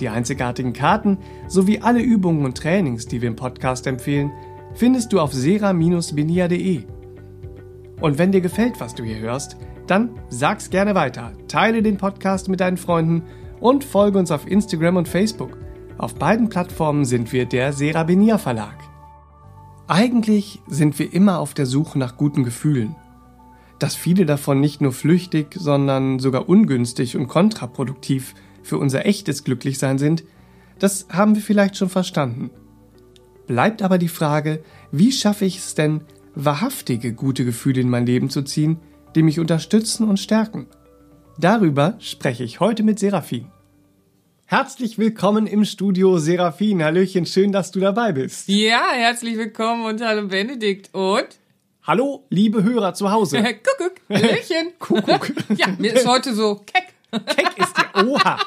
Die einzigartigen Karten sowie alle Übungen und Trainings, die wir im Podcast empfehlen, findest du auf sera-benia.de. Und wenn dir gefällt, was du hier hörst, dann sag's gerne weiter, teile den Podcast mit deinen Freunden und folge uns auf Instagram und Facebook. Auf beiden Plattformen sind wir der Serabenia Verlag. Eigentlich sind wir immer auf der Suche nach guten Gefühlen. Dass viele davon nicht nur flüchtig, sondern sogar ungünstig und kontraproduktiv für unser echtes Glücklichsein sind, das haben wir vielleicht schon verstanden. Bleibt aber die Frage, wie schaffe ich es denn, wahrhaftige gute Gefühle in mein Leben zu ziehen, die mich unterstützen und stärken? Darüber spreche ich heute mit Seraphin. Herzlich willkommen im Studio, Seraphin. Hallöchen, schön, dass du dabei bist. Ja, herzlich willkommen und hallo Benedikt und Hallo, liebe Hörer zu Hause. Kuckuck, Hallöchen. Kuckuck. Ja, mir ist heute so keck. Keck ist die Oha.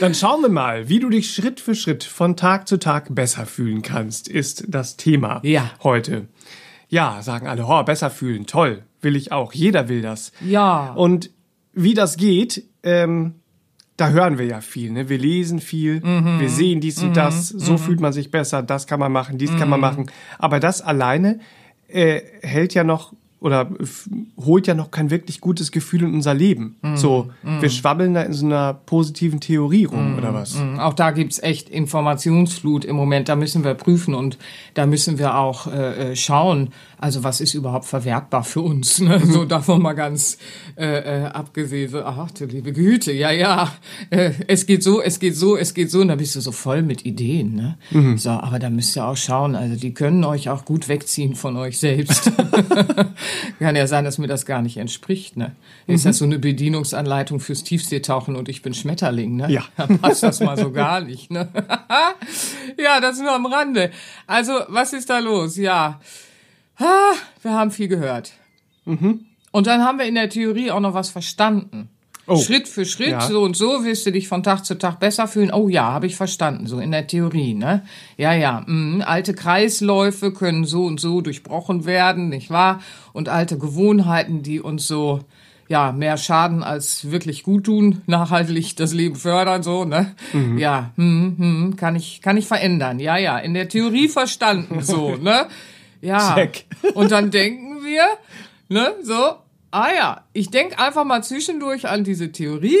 Dann schauen wir mal, wie du dich Schritt für Schritt von Tag zu Tag besser fühlen kannst, ist das Thema Ja. heute. Ja, sagen alle, oh, besser fühlen, toll, will ich auch, jeder will das. Ja. Und wie das geht, ähm, da hören wir ja viel. Ne? Wir lesen viel, Mhm. wir sehen dies und das, so fühlt man sich besser, das kann man machen, dies kann Mhm. man machen. Aber das alleine äh, hält ja noch oder holt ja noch kein wirklich gutes Gefühl in unser Leben. Mhm. So, wir schwabbeln da in so einer positiven Theorie rum, oder was? Mhm, Auch da gibt's echt Informationsflut im Moment. Da müssen wir prüfen und da müssen wir auch äh, äh, schauen, also was ist überhaupt verwertbar für uns. Ne? So davon mal ganz äh, äh, abgesehen. Ach du liebe Güte, ja, ja, äh, es geht so, es geht so, es geht so. Und da bist du so voll mit Ideen. Ne? So, aber da müsst ihr auch schauen. Also die können euch auch gut wegziehen von euch selbst. Kann ja sein, dass mir das gar nicht entspricht. Ne? Ist das so eine Bedienungsanleitung fürs Tiefseetauchen und ich bin Schmetterling? Ne? Ja. Da passt das mal so gar nicht. Ne? ja, das nur am Rande. Also, was ist da los? Ja, ah, wir haben viel gehört. Und dann haben wir in der Theorie auch noch was verstanden. Oh. Schritt für Schritt, Ja. so und so wirst du dich von Tag zu Tag besser fühlen. Oh ja, habe ich verstanden, so in der Theorie, ne? Ja, ja, mh, alte Kreisläufe können so und so durchbrochen werden, nicht wahr? Und alte Gewohnheiten, die uns so, ja, mehr schaden als wirklich gut tun, nachhaltig das Leben fördern, so, ne? Ja, hm, hm, kann ich, kann ich verändern. Ja, ja, in der Theorie verstanden, so, ne? Ja. Check. Und dann denken wir, ne, so, ah ja, ich denk einfach mal zwischendurch an diese Theorie,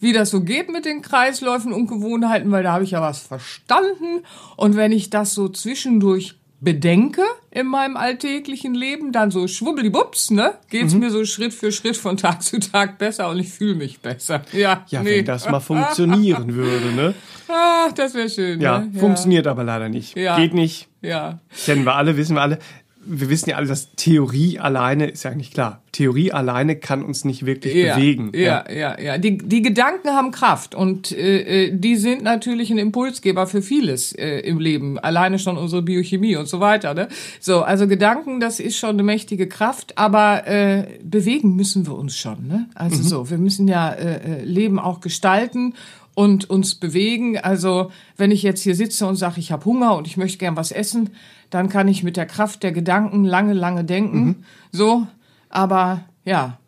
wie das so geht mit den Kreisläufen und Gewohnheiten, weil da habe ich ja was verstanden. Und wenn ich das so zwischendurch bedenke in meinem alltäglichen Leben, dann so schwubbelibups, ne, geht's Mhm. mir so Schritt für Schritt von Tag zu Tag besser und ich fühle mich besser. Ja, Ja, nee. wenn das mal funktionieren würde, ne? Ah, das wäre schön. Ja, ne? funktioniert aber leider nicht. Ja. Geht nicht. Ja. Kennen wir alle, wissen wir alle. Wir wissen ja alle, dass Theorie alleine, ist ja eigentlich klar, Theorie alleine kann uns nicht wirklich ja, bewegen. Ja, ja, ja. Die, die Gedanken haben Kraft und äh, äh, die sind natürlich ein Impulsgeber für vieles äh, im Leben. Alleine schon unsere Biochemie und so weiter. Ne? So, also Gedanken, das ist schon eine mächtige Kraft, aber äh, bewegen müssen wir uns schon. Ne? Also so, wir müssen ja äh, äh, Leben auch gestalten und uns bewegen. Also wenn ich jetzt hier sitze und sage, ich habe Hunger und ich möchte gern was essen, dann kann ich mit der Kraft der Gedanken lange, lange denken. So, aber ja,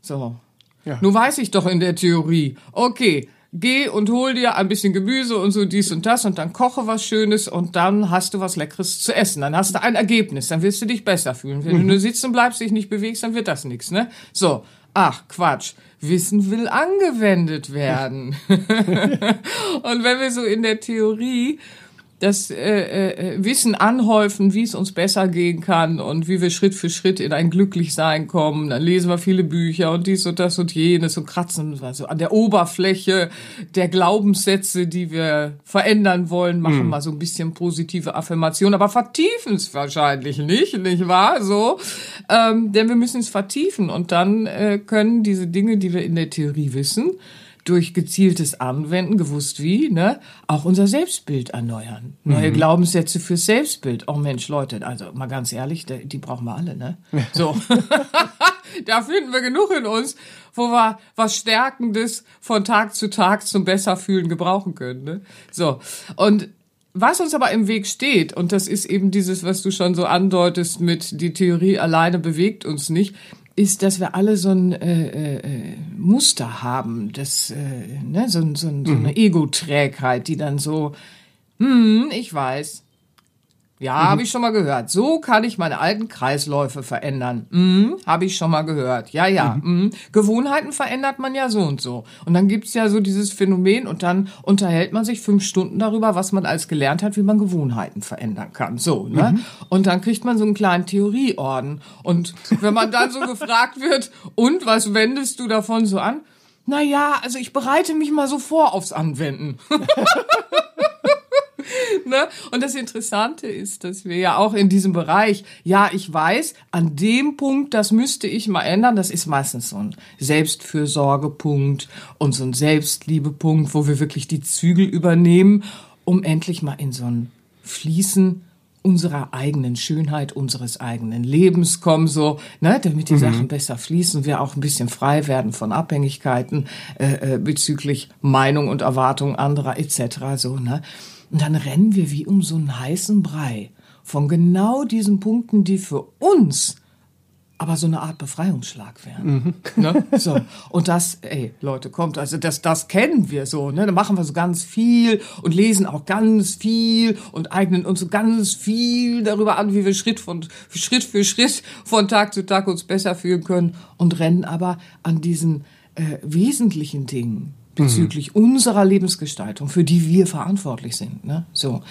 so. Ja. Nun weiß ich doch in der Theorie, okay, geh und hol dir ein bisschen Gemüse und so dies und das und dann koche was Schönes und dann hast du was Leckeres zu essen. Dann hast du ein Ergebnis, dann wirst du dich besser fühlen. Wenn du nur sitzen bleibst, dich nicht bewegst, dann wird das nichts, ne? So, ach Quatsch. Wissen will angewendet werden. und wenn wir so in der Theorie das äh, äh, Wissen anhäufen, wie es uns besser gehen kann und wie wir Schritt für Schritt in ein Glücklichsein kommen. Dann lesen wir viele Bücher und dies und das und jenes und kratzen also an der Oberfläche der Glaubenssätze, die wir verändern wollen, machen mhm. mal so ein bisschen positive Affirmation, aber vertiefen es wahrscheinlich nicht, nicht wahr? So, ähm, denn wir müssen es vertiefen und dann äh, können diese Dinge, die wir in der Theorie wissen, durch gezieltes Anwenden, gewusst wie, ne, auch unser Selbstbild erneuern. Neue mhm. Glaubenssätze fürs Selbstbild. Oh Mensch, Leute, also mal ganz ehrlich, die, die brauchen wir alle, ne? So. da finden wir genug in uns, wo wir was Stärkendes von Tag zu Tag zum Besserfühlen gebrauchen können, ne? So. Und was uns aber im Weg steht, und das ist eben dieses, was du schon so andeutest mit, die Theorie alleine bewegt uns nicht, ist, dass wir alle so ein äh, äh, Muster haben, das, äh, ne, so, so, so eine mhm. Ego-Trägheit, die dann so, hm, ich weiß, ja, mhm. habe ich schon mal gehört. So kann ich meine alten Kreisläufe verändern. Mhm, habe ich schon mal gehört. Ja, ja. Mhm. Mhm. Gewohnheiten verändert man ja so und so. Und dann gibt's ja so dieses Phänomen und dann unterhält man sich fünf Stunden darüber, was man als gelernt hat, wie man Gewohnheiten verändern kann. So, ne? Mhm. Und dann kriegt man so einen kleinen Theorieorden. Und wenn man dann so gefragt wird, und was wendest du davon so an? Na ja, also ich bereite mich mal so vor aufs Anwenden. ne? Und das Interessante ist, dass wir ja auch in diesem Bereich, ja, ich weiß, an dem Punkt, das müsste ich mal ändern, das ist meistens so ein Selbstfürsorgepunkt und so ein Selbstliebepunkt, wo wir wirklich die Zügel übernehmen, um endlich mal in so ein Fließen unserer eigenen Schönheit, unseres eigenen Lebens kommen, so, ne, damit die mhm. Sachen besser fließen, wir auch ein bisschen frei werden von Abhängigkeiten äh, äh, bezüglich Meinung und Erwartung anderer etc. So, ne. Und dann rennen wir wie um so einen heißen Brei von genau diesen Punkten, die für uns aber so eine Art Befreiungsschlag wären. Mhm. Ne? So. Und das, ey, Leute, kommt, also das, das kennen wir so, ne? Da machen wir so ganz viel und lesen auch ganz viel und eignen uns so ganz viel darüber an, wie wir Schritt von Schritt für Schritt von Tag zu Tag uns besser fühlen können und rennen aber an diesen äh, wesentlichen Dingen bezüglich mhm. unserer Lebensgestaltung, für die wir verantwortlich sind. Ne? So,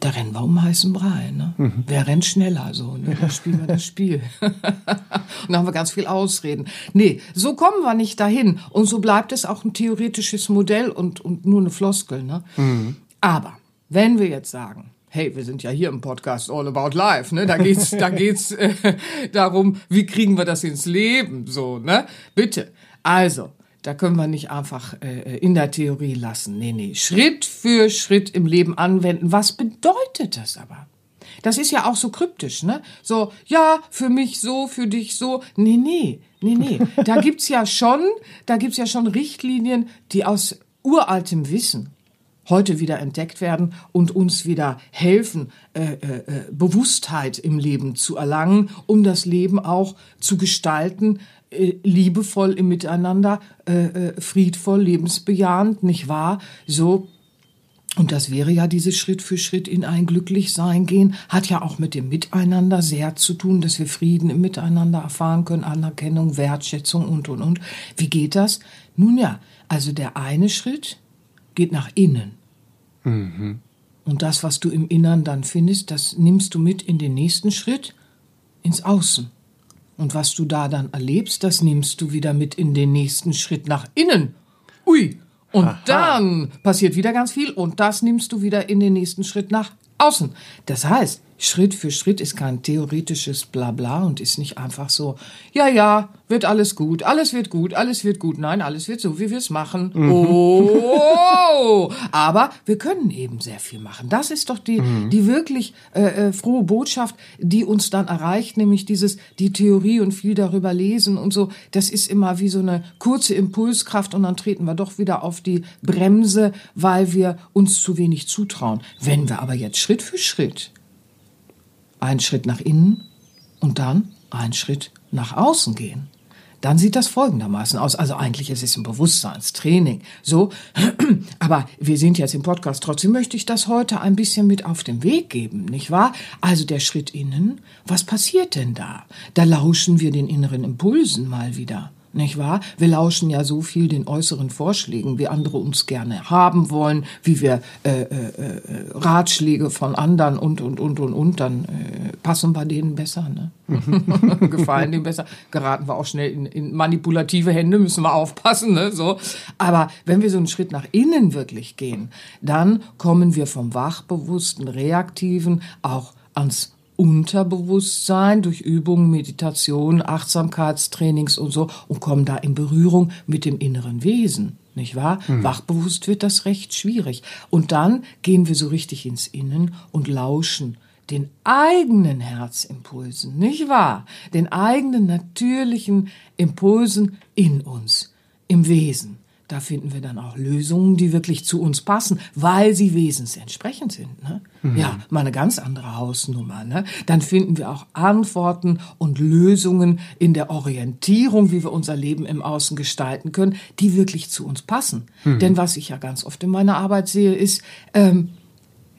da rennen wir um heißen Brei. Ne? Mhm. Wer rennt schneller? So, ne? dann spielen wir das Spiel. und dann haben wir ganz viel Ausreden. Nee, so kommen wir nicht dahin. Und so bleibt es auch ein theoretisches Modell und, und nur eine Floskel. Ne? Mhm. Aber wenn wir jetzt sagen, hey, wir sind ja hier im Podcast All About Life, ne? Da geht's, da geht's äh, darum, wie kriegen wir das ins Leben, so, ne? Bitte. Also, da können wir nicht einfach äh, in der Theorie lassen. Nee, nee, Schritt für Schritt im Leben anwenden. Was bedeutet das aber? Das ist ja auch so kryptisch, ne? So, ja, für mich so, für dich so. Nee, nee, nee, nee. Da gibt's ja schon, da gibt's ja schon Richtlinien, die aus uraltem Wissen heute wieder entdeckt werden und uns wieder helfen, äh, äh, äh Bewusstheit im Leben zu erlangen, um das Leben auch zu gestalten, liebevoll im Miteinander, äh, äh, friedvoll, lebensbejahend, nicht wahr? So. Und das wäre ja dieses Schritt für Schritt in ein Glücklichsein gehen, hat ja auch mit dem Miteinander sehr zu tun, dass wir Frieden im Miteinander erfahren können, Anerkennung, Wertschätzung und, und, und. Wie geht das? Nun ja, also der eine Schritt geht nach innen. Mhm. Und das, was du im Innern dann findest, das nimmst du mit in den nächsten Schritt ins Außen. Und was du da dann erlebst, das nimmst du wieder mit in den nächsten Schritt nach innen. Ui. Und Aha. dann passiert wieder ganz viel und das nimmst du wieder in den nächsten Schritt nach außen. Das heißt, Schritt für Schritt ist kein theoretisches Blabla und ist nicht einfach so, ja, ja, wird alles gut, alles wird gut, alles wird gut. Nein, alles wird so, wie wir es machen. Mhm. Oh, aber wir können eben sehr viel machen. Das ist doch die, mhm. die wirklich äh, äh, frohe Botschaft, die uns dann erreicht, nämlich dieses, die Theorie und viel darüber lesen und so. Das ist immer wie so eine kurze Impulskraft und dann treten wir doch wieder auf die Bremse, weil wir uns zu wenig zutrauen. Wenn wir aber jetzt Schritt für Schritt einen Schritt nach innen und dann einen Schritt nach außen gehen. Dann sieht das folgendermaßen aus. Also eigentlich ist es ein Bewusstseinstraining. So. Aber wir sind jetzt im Podcast. Trotzdem möchte ich das heute ein bisschen mit auf den Weg geben, nicht wahr? Also der Schritt innen. Was passiert denn da? Da lauschen wir den inneren Impulsen mal wieder. Nicht wahr? Wir lauschen ja so viel den äußeren Vorschlägen, wie andere uns gerne haben wollen, wie wir äh, äh, äh, Ratschläge von anderen und und und und und, dann äh, passen wir denen besser, ne? Gefallen denen besser. Geraten wir auch schnell in, in manipulative Hände, müssen wir aufpassen, ne? So. Aber wenn wir so einen Schritt nach innen wirklich gehen, dann kommen wir vom wachbewussten, reaktiven auch ans Unterbewusstsein durch Übungen, Meditation, Achtsamkeitstrainings und so und kommen da in Berührung mit dem inneren Wesen. Nicht wahr? Mhm. Wachbewusst wird das recht schwierig. Und dann gehen wir so richtig ins Innen und lauschen den eigenen Herzimpulsen, nicht wahr? Den eigenen natürlichen Impulsen in uns, im Wesen. Da finden wir dann auch Lösungen, die wirklich zu uns passen, weil sie wesensentsprechend sind. Ne? Mhm. Ja, mal eine ganz andere Hausnummer. Ne? Dann finden wir auch Antworten und Lösungen in der Orientierung, wie wir unser Leben im Außen gestalten können, die wirklich zu uns passen. Mhm. Denn was ich ja ganz oft in meiner Arbeit sehe, ist, ähm,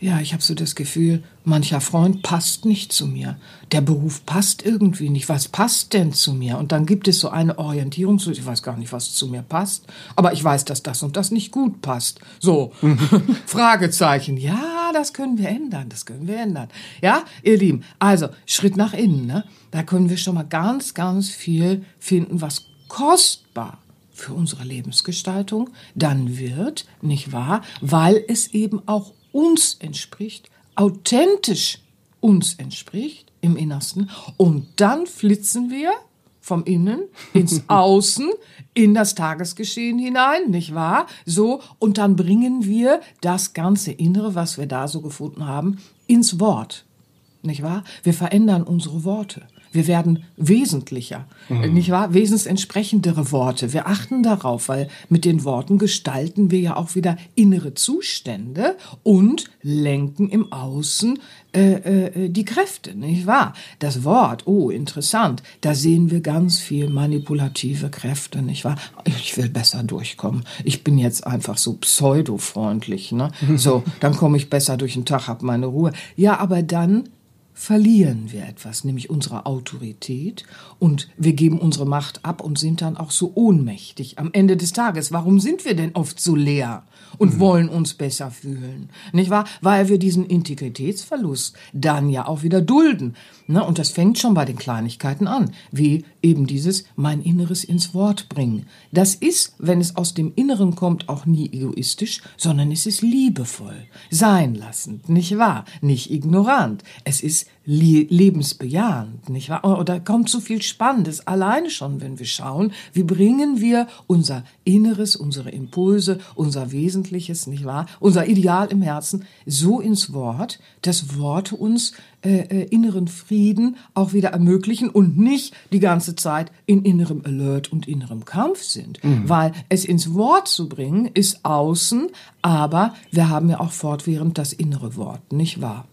ja, ich habe so das Gefühl, mancher Freund passt nicht zu mir. Der Beruf passt irgendwie nicht. Was passt denn zu mir? Und dann gibt es so eine Orientierung, so, ich weiß gar nicht, was zu mir passt, aber ich weiß, dass das und das nicht gut passt. So, Fragezeichen. Ja, das können wir ändern, das können wir ändern. Ja, ihr Lieben, also Schritt nach innen, ne? Da können wir schon mal ganz, ganz viel finden, was kostbar für unsere Lebensgestaltung dann wird, nicht wahr? Weil es eben auch uns entspricht, authentisch uns entspricht im Innersten. Und dann flitzen wir vom Innen ins Außen, in das Tagesgeschehen hinein, nicht wahr? So, und dann bringen wir das ganze Innere, was wir da so gefunden haben, ins Wort, nicht wahr? Wir verändern unsere Worte. Wir werden wesentlicher, mhm. nicht wahr? Wesensentsprechendere Worte. Wir achten darauf, weil mit den Worten gestalten wir ja auch wieder innere Zustände und lenken im Außen äh, äh, die Kräfte, nicht wahr? Das Wort, oh, interessant, da sehen wir ganz viel manipulative Kräfte, nicht wahr? Ich will besser durchkommen. Ich bin jetzt einfach so pseudo-freundlich, ne? So, dann komme ich besser durch den Tag, hab meine Ruhe. Ja, aber dann verlieren wir etwas, nämlich unsere Autorität und wir geben unsere Macht ab und sind dann auch so ohnmächtig am Ende des Tages. Warum sind wir denn oft so leer und mhm. wollen uns besser fühlen? Nicht wahr? Weil wir diesen Integritätsverlust dann ja auch wieder dulden. Ne? Und das fängt schon bei den Kleinigkeiten an, wie eben dieses mein Inneres ins Wort bringen. Das ist, wenn es aus dem Inneren kommt, auch nie egoistisch, sondern es ist liebevoll, sein lassend, nicht wahr? Nicht ignorant. Es ist lebensbejahend, nicht wahr? Oder kommt so viel Spannendes alleine schon, wenn wir schauen, wie bringen wir unser Inneres, unsere Impulse, unser Wesentliches, nicht wahr? Unser Ideal im Herzen so ins Wort, dass Worte uns äh, äh, inneren Frieden auch wieder ermöglichen und nicht die ganze Zeit in innerem Alert und innerem Kampf sind. Mhm. Weil es ins Wort zu bringen, ist außen, aber wir haben ja auch fortwährend das innere Wort, nicht wahr?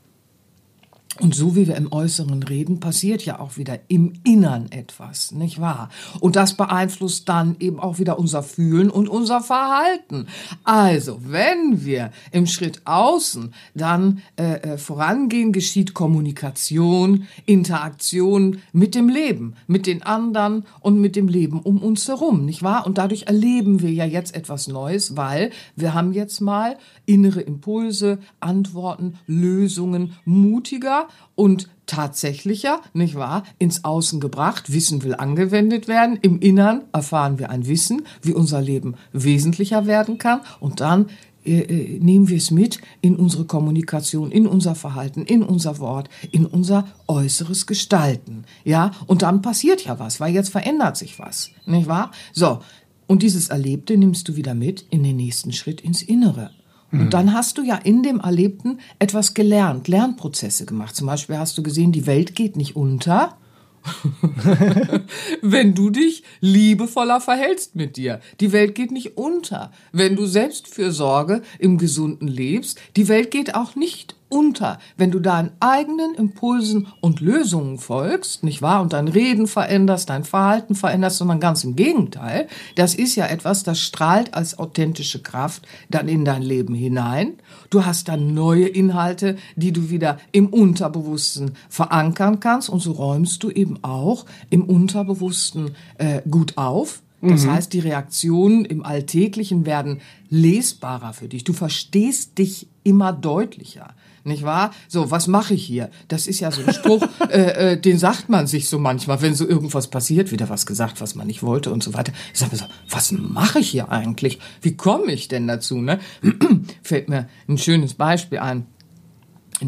Und so wie wir im Äußeren reden, passiert ja auch wieder im Innern etwas, nicht wahr? Und das beeinflusst dann eben auch wieder unser Fühlen und unser Verhalten. Also, wenn wir im Schritt außen dann äh, äh, vorangehen, geschieht Kommunikation, Interaktion mit dem Leben, mit den anderen und mit dem Leben um uns herum, nicht wahr? Und dadurch erleben wir ja jetzt etwas Neues, weil wir haben jetzt mal innere Impulse, Antworten, Lösungen mutiger und tatsächlicher, nicht wahr, ins Außen gebracht. Wissen will angewendet werden. Im Innern erfahren wir ein Wissen, wie unser Leben wesentlicher werden kann. Und dann äh, äh, nehmen wir es mit in unsere Kommunikation, in unser Verhalten, in unser Wort, in unser äußeres Gestalten. Ja, und dann passiert ja was, weil jetzt verändert sich was, nicht wahr? So. Und dieses Erlebte nimmst du wieder mit in den nächsten Schritt ins Innere. Und mhm. dann hast du ja in dem Erlebten etwas gelernt, Lernprozesse gemacht. Zum Beispiel hast du gesehen, die Welt geht nicht unter, wenn du dich liebevoller verhältst mit dir. Die Welt geht nicht unter. Wenn du Selbstfürsorge im Gesunden lebst, die Welt geht auch nicht unter, wenn du deinen eigenen Impulsen und Lösungen folgst, nicht wahr? Und dein Reden veränderst, dein Verhalten veränderst, sondern ganz im Gegenteil. Das ist ja etwas, das strahlt als authentische Kraft dann in dein Leben hinein. Du hast dann neue Inhalte, die du wieder im Unterbewussten verankern kannst und so räumst du eben auch im Unterbewussten äh, gut auf Das heißt, die Reaktionen im Alltäglichen werden lesbarer für dich. Du verstehst dich immer deutlicher. Nicht wahr? So, was mache ich hier? Das ist ja so ein Spruch, äh, äh, den sagt man sich so manchmal, wenn so irgendwas passiert, wieder was gesagt, was man nicht wollte und so weiter. Ich sage mir so, was mache ich hier eigentlich? Wie komme ich denn dazu? Ne? Fällt mir ein schönes Beispiel ein.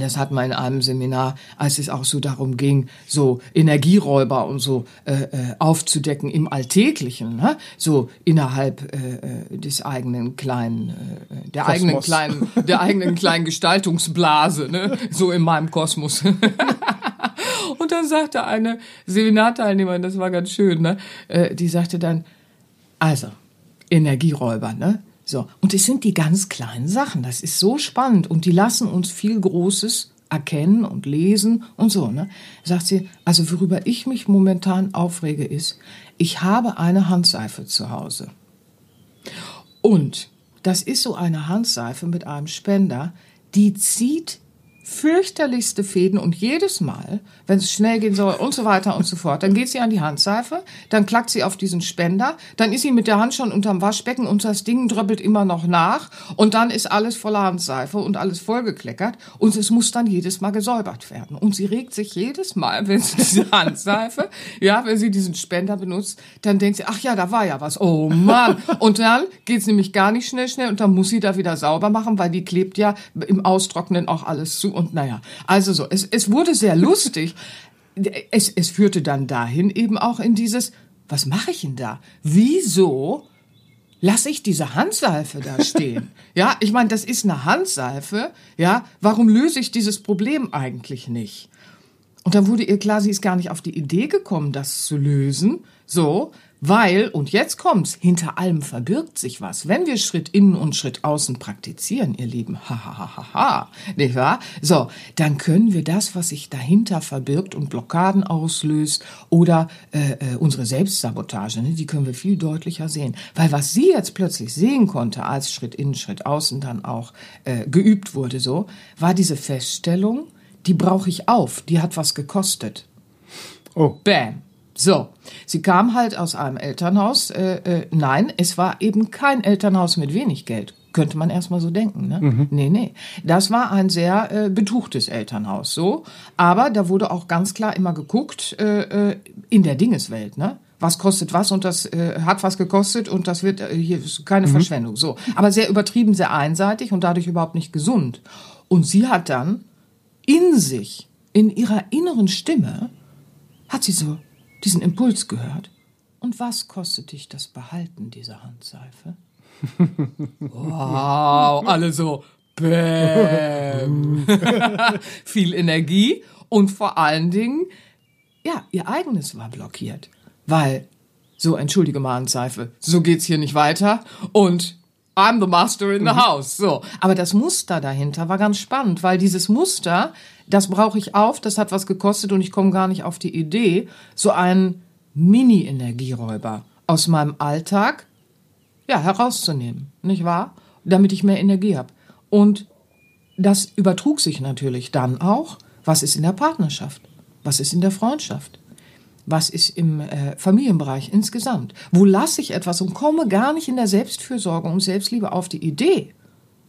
Das hat man in einem Seminar, als es auch so darum ging, so Energieräuber und so äh, äh, aufzudecken im Alltäglichen, ne? so innerhalb äh, äh des eigenen kleinen, äh, der Kosmos. eigenen kleinen, der eigenen kleinen Gestaltungsblase, ne? so in meinem Kosmos. und dann sagte eine Seminarteilnehmerin, das war ganz schön, ne? Äh, die sagte dann, also Energieräuber, ne? So. Und es sind die ganz kleinen Sachen. Das ist so spannend. Und die lassen uns viel Großes erkennen und lesen und so, ne? Sagt sie, also worüber ich mich momentan aufrege ist, ich habe eine Handseife zu Hause. Und das ist so eine Handseife mit einem Spender, die zieht fürchterlichste Fäden und jedes Mal, wenn es schnell gehen soll und so weiter und so fort, dann geht sie an die Handseife, dann klackt sie auf diesen Spender, dann ist sie mit der Hand schon unterm Waschbecken und das Ding dröppelt immer noch nach und dann ist alles voller Handseife und alles vollgekleckert und es muss dann jedes Mal gesäubert werden. Und sie regt sich jedes Mal, wenn sie diese Handseife, ja, wenn sie diesen Spender benutzt, dann denkt sie, ach ja, da war ja was, oh Mann. Und dann geht's nämlich gar nicht schnell, schnell und dann muss sie da wieder sauber machen, weil die klebt ja im Austrocknen auch alles zu und naja, also so, es, es wurde sehr lustig. Es, es führte dann dahin eben auch in dieses, was mache ich denn da? Wieso lasse ich diese Handseife da stehen? ja, ich meine, das ist eine Handseife. Ja, warum löse ich dieses Problem eigentlich nicht? Und dann wurde ihr klar, sie ist gar nicht auf die Idee gekommen, das zu lösen. So, weil, und jetzt kommt's, hinter allem verbirgt sich was. Wenn wir Schritt innen und Schritt außen praktizieren, ihr Lieben, ha, ha, ha, ha, ha, nicht wahr? So, dann können wir das, was sich dahinter verbirgt und Blockaden auslöst oder äh, äh, unsere Selbstsabotage, ne, die können wir viel deutlicher sehen. Weil was sie jetzt plötzlich sehen konnte, als Schritt innen, Schritt außen dann auch äh, geübt wurde, so, war diese Feststellung, die brauche ich auf, die hat was gekostet. Oh. Bam. So, sie kam halt aus einem Elternhaus. Äh, äh, nein, es war eben kein Elternhaus mit wenig Geld. Könnte man erstmal so denken, ne? Mhm. Nee, nee. Das war ein sehr äh, betuchtes Elternhaus, so. Aber da wurde auch ganz klar immer geguckt, äh, äh, in der Dingeswelt, ne? was kostet was und das äh, hat was gekostet und das wird äh, hier ist keine mhm. Verschwendung so aber sehr übertrieben sehr einseitig und dadurch überhaupt nicht gesund und sie hat dann in sich in ihrer inneren Stimme hat sie so diesen Impuls gehört. Und was kostet dich das Behalten dieser Handseife? wow, alle so, bäm. Viel Energie und vor allen Dingen, ja, ihr eigenes war blockiert. Weil, so, entschuldige mal, Handseife, so geht's hier nicht weiter und I'm the master in the mhm. house. So. Aber das Muster dahinter war ganz spannend, weil dieses Muster, das brauche ich auf, das hat was gekostet und ich komme gar nicht auf die Idee, so einen Mini-Energieräuber aus meinem Alltag, ja, herauszunehmen, nicht wahr? Damit ich mehr Energie habe. Und das übertrug sich natürlich dann auch, was ist in der Partnerschaft? Was ist in der Freundschaft? Was ist im äh, Familienbereich insgesamt? Wo lasse ich etwas und komme gar nicht in der Selbstfürsorge und Selbstliebe auf die Idee,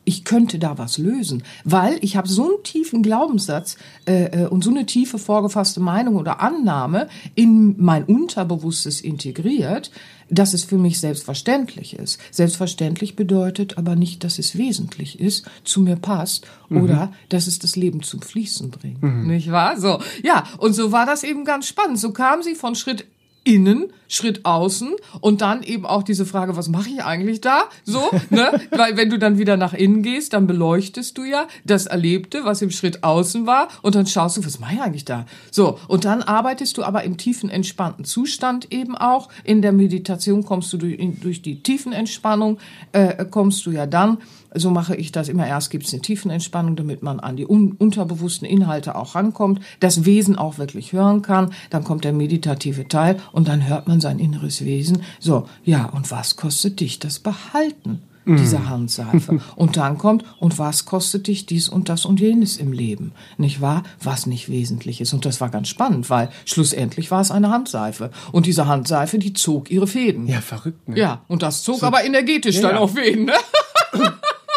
ich könnte da was lösen, weil ich habe so einen tiefen Glaubenssatz äh, äh, und so eine tiefe vorgefasste Meinung oder Annahme in mein Unterbewusstes integriert, dass es für mich selbstverständlich ist. Selbstverständlich bedeutet aber nicht, dass es wesentlich ist, zu mir passt mhm. oder dass es das Leben zum Fließen bringt. Mhm. Nicht wahr? So, ja, und so war das eben ganz spannend. So kam sie von Schritt innen, Schritt außen und dann eben auch diese Frage, was mache ich eigentlich da? So, ne? Weil wenn du dann wieder nach innen gehst, dann beleuchtest du ja das Erlebte, was im Schritt außen war und dann schaust du, was mache ich eigentlich da? So, und dann arbeitest du aber im tiefen entspannten Zustand eben auch. In der Meditation kommst du durch, durch die tiefen Entspannung, äh, kommst du ja dann so mache ich das immer. Erst gibt es eine Tiefenentspannung, damit man an die un unterbewussten Inhalte auch rankommt, das Wesen auch wirklich hören kann. Dann kommt der meditative Teil und dann hört man sein inneres Wesen. So, ja, und was kostet dich das Behalten? dieser Handseife. Und dann kommt, und was kostet dich dies und das und jenes im Leben? Nicht wahr? Was nicht wesentlich ist. Und das war ganz spannend, weil schlussendlich war es eine Handseife. Und diese Handseife, die zog ihre Fäden. Ja, verrückt, ne? Ja, und das zog aber energetisch dann ja. auch Fäden, ne?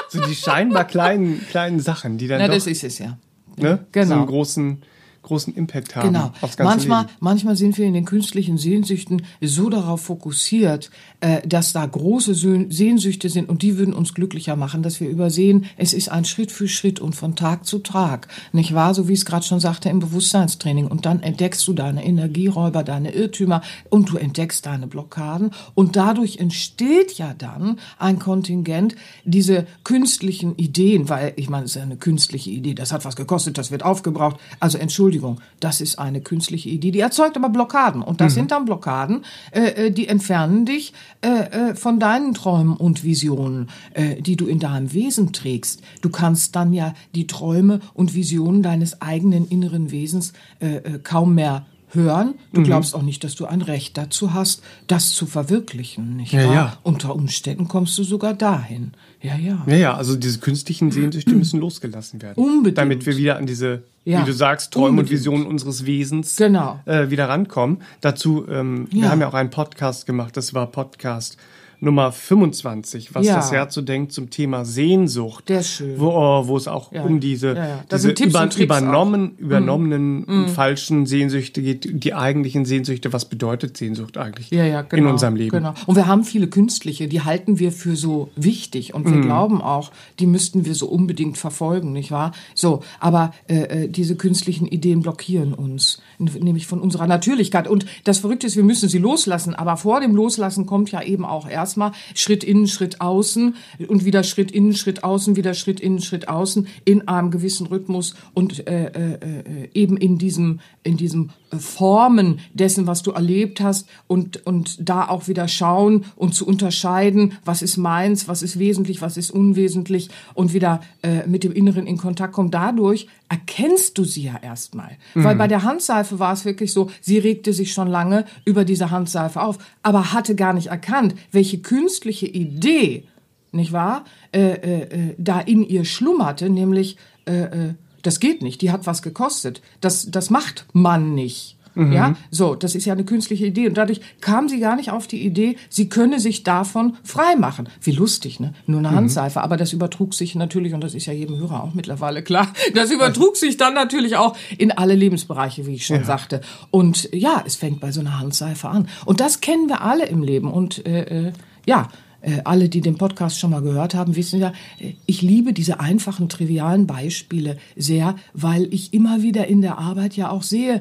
So die scheinbar kleinen, kleinen Sachen, die dann Na, doch das ist es ja. ne, so Genau. einen großen, großen Impact haben Genau. aufs ganze Manchmal, Leben. manchmal sind wir in den künstlichen Sehnsüchten so darauf fokussiert, äh, dass da große Sehn- Sehnsüchte sind und die würden uns glücklicher machen, dass wir übersehen, es ist ein Schritt für Schritt und von Tag zu Tag. Nicht wahr? So wie ich es gerade schon sagte im Bewusstseinstraining. Und dann entdeckst du deine Energieräuber, deine Irrtümer und du entdeckst deine Blockaden. Und dadurch entsteht ja dann ein Kontingent, diese künstlichen Ideen, weil ich meine, es ist ja eine künstliche Idee, das hat was gekostet, das wird aufgebraucht. Also Entschuldigung, das ist eine künstliche Idee, die erzeugt aber Blockaden. Und das sind dann Blockaden, äh, äh, die entfernen dich äh, äh, von deinen Träumen und Visionen, äh, die du in deinem Wesen trägst. Du kannst dann ja die Träume und Visionen deines eigenen inneren Wesens äh, kaum mehr hören. Du glaubst auch nicht, dass du ein Recht dazu hast, das zu verwirklichen, nicht Ja, wahr? ja. Unter Umständen kommst du sogar dahin. Ja, ja. Ja, ja, also diese künstlichen Sehnsüchte müssen losgelassen werden. Unbedingt. Damit wir wieder an diese, Ja, wie du sagst, Träume und unbedingt. Visionen unseres Wesens Genau. äh, wieder rankommen. Dazu, ähm, wir Ja. haben ja auch einen Podcast gemacht, das war Podcast Nummer 25, was Ja. das Herz so denkt zum Thema Sehnsucht. Der ist schön. Wo, äh, wo es auch Ja. um diese, Ja, diese über, übernommen, übernommenen und falschen Sehnsüchte geht, die eigentlichen Sehnsüchte. Was bedeutet Sehnsucht eigentlich genau. in unserem Leben? Genau. Und wir haben viele künstliche, die halten wir für so wichtig und Mhm. wir glauben auch, die müssten wir so unbedingt verfolgen, nicht wahr? So, aber äh, äh, diese künstlichen Ideen blockieren uns, nämlich von unserer Natürlichkeit. Und das Verrückte ist, wir müssen sie loslassen, aber vor dem Loslassen kommt ja eben auch erstmal Schritt innen, Schritt außen und wieder Schritt innen, Schritt außen, wieder Schritt innen, Schritt außen in einem gewissen Rhythmus und äh, äh, äh, eben in diesem, in diesem äh, Formen dessen, was du erlebt hast und, und da auch wieder schauen und zu unterscheiden, was ist meins, was ist wesentlich, was ist unwesentlich und wieder äh, mit dem Inneren in Kontakt kommen. Dadurch erkennst du sie ja erstmal. Weil bei der Handseife war es wirklich so, sie regte sich schon lange über diese Handseife auf, aber hatte gar nicht erkannt, welche künstliche Idee, nicht wahr, äh, äh, äh, da in ihr schlummerte, nämlich äh, äh, das geht nicht, die hat was gekostet. Das, das macht man nicht. Ja, so, das ist ja eine künstliche Idee. Und dadurch kam sie gar nicht auf die Idee, sie könne sich davon freimachen. Wie lustig, ne? Nur eine Handseife. Aber das übertrug sich natürlich, und das ist ja jedem Hörer auch mittlerweile klar, das übertrug sich dann natürlich auch in alle Lebensbereiche, wie ich schon sagte. Und ja, es fängt bei so einer Handseife an. Und das kennen wir alle im Leben. Und äh, äh, ja, äh, alle, die den Podcast schon mal gehört haben, wissen ja, äh, ich liebe diese einfachen, trivialen Beispiele sehr, weil ich immer wieder in der Arbeit ja auch sehe,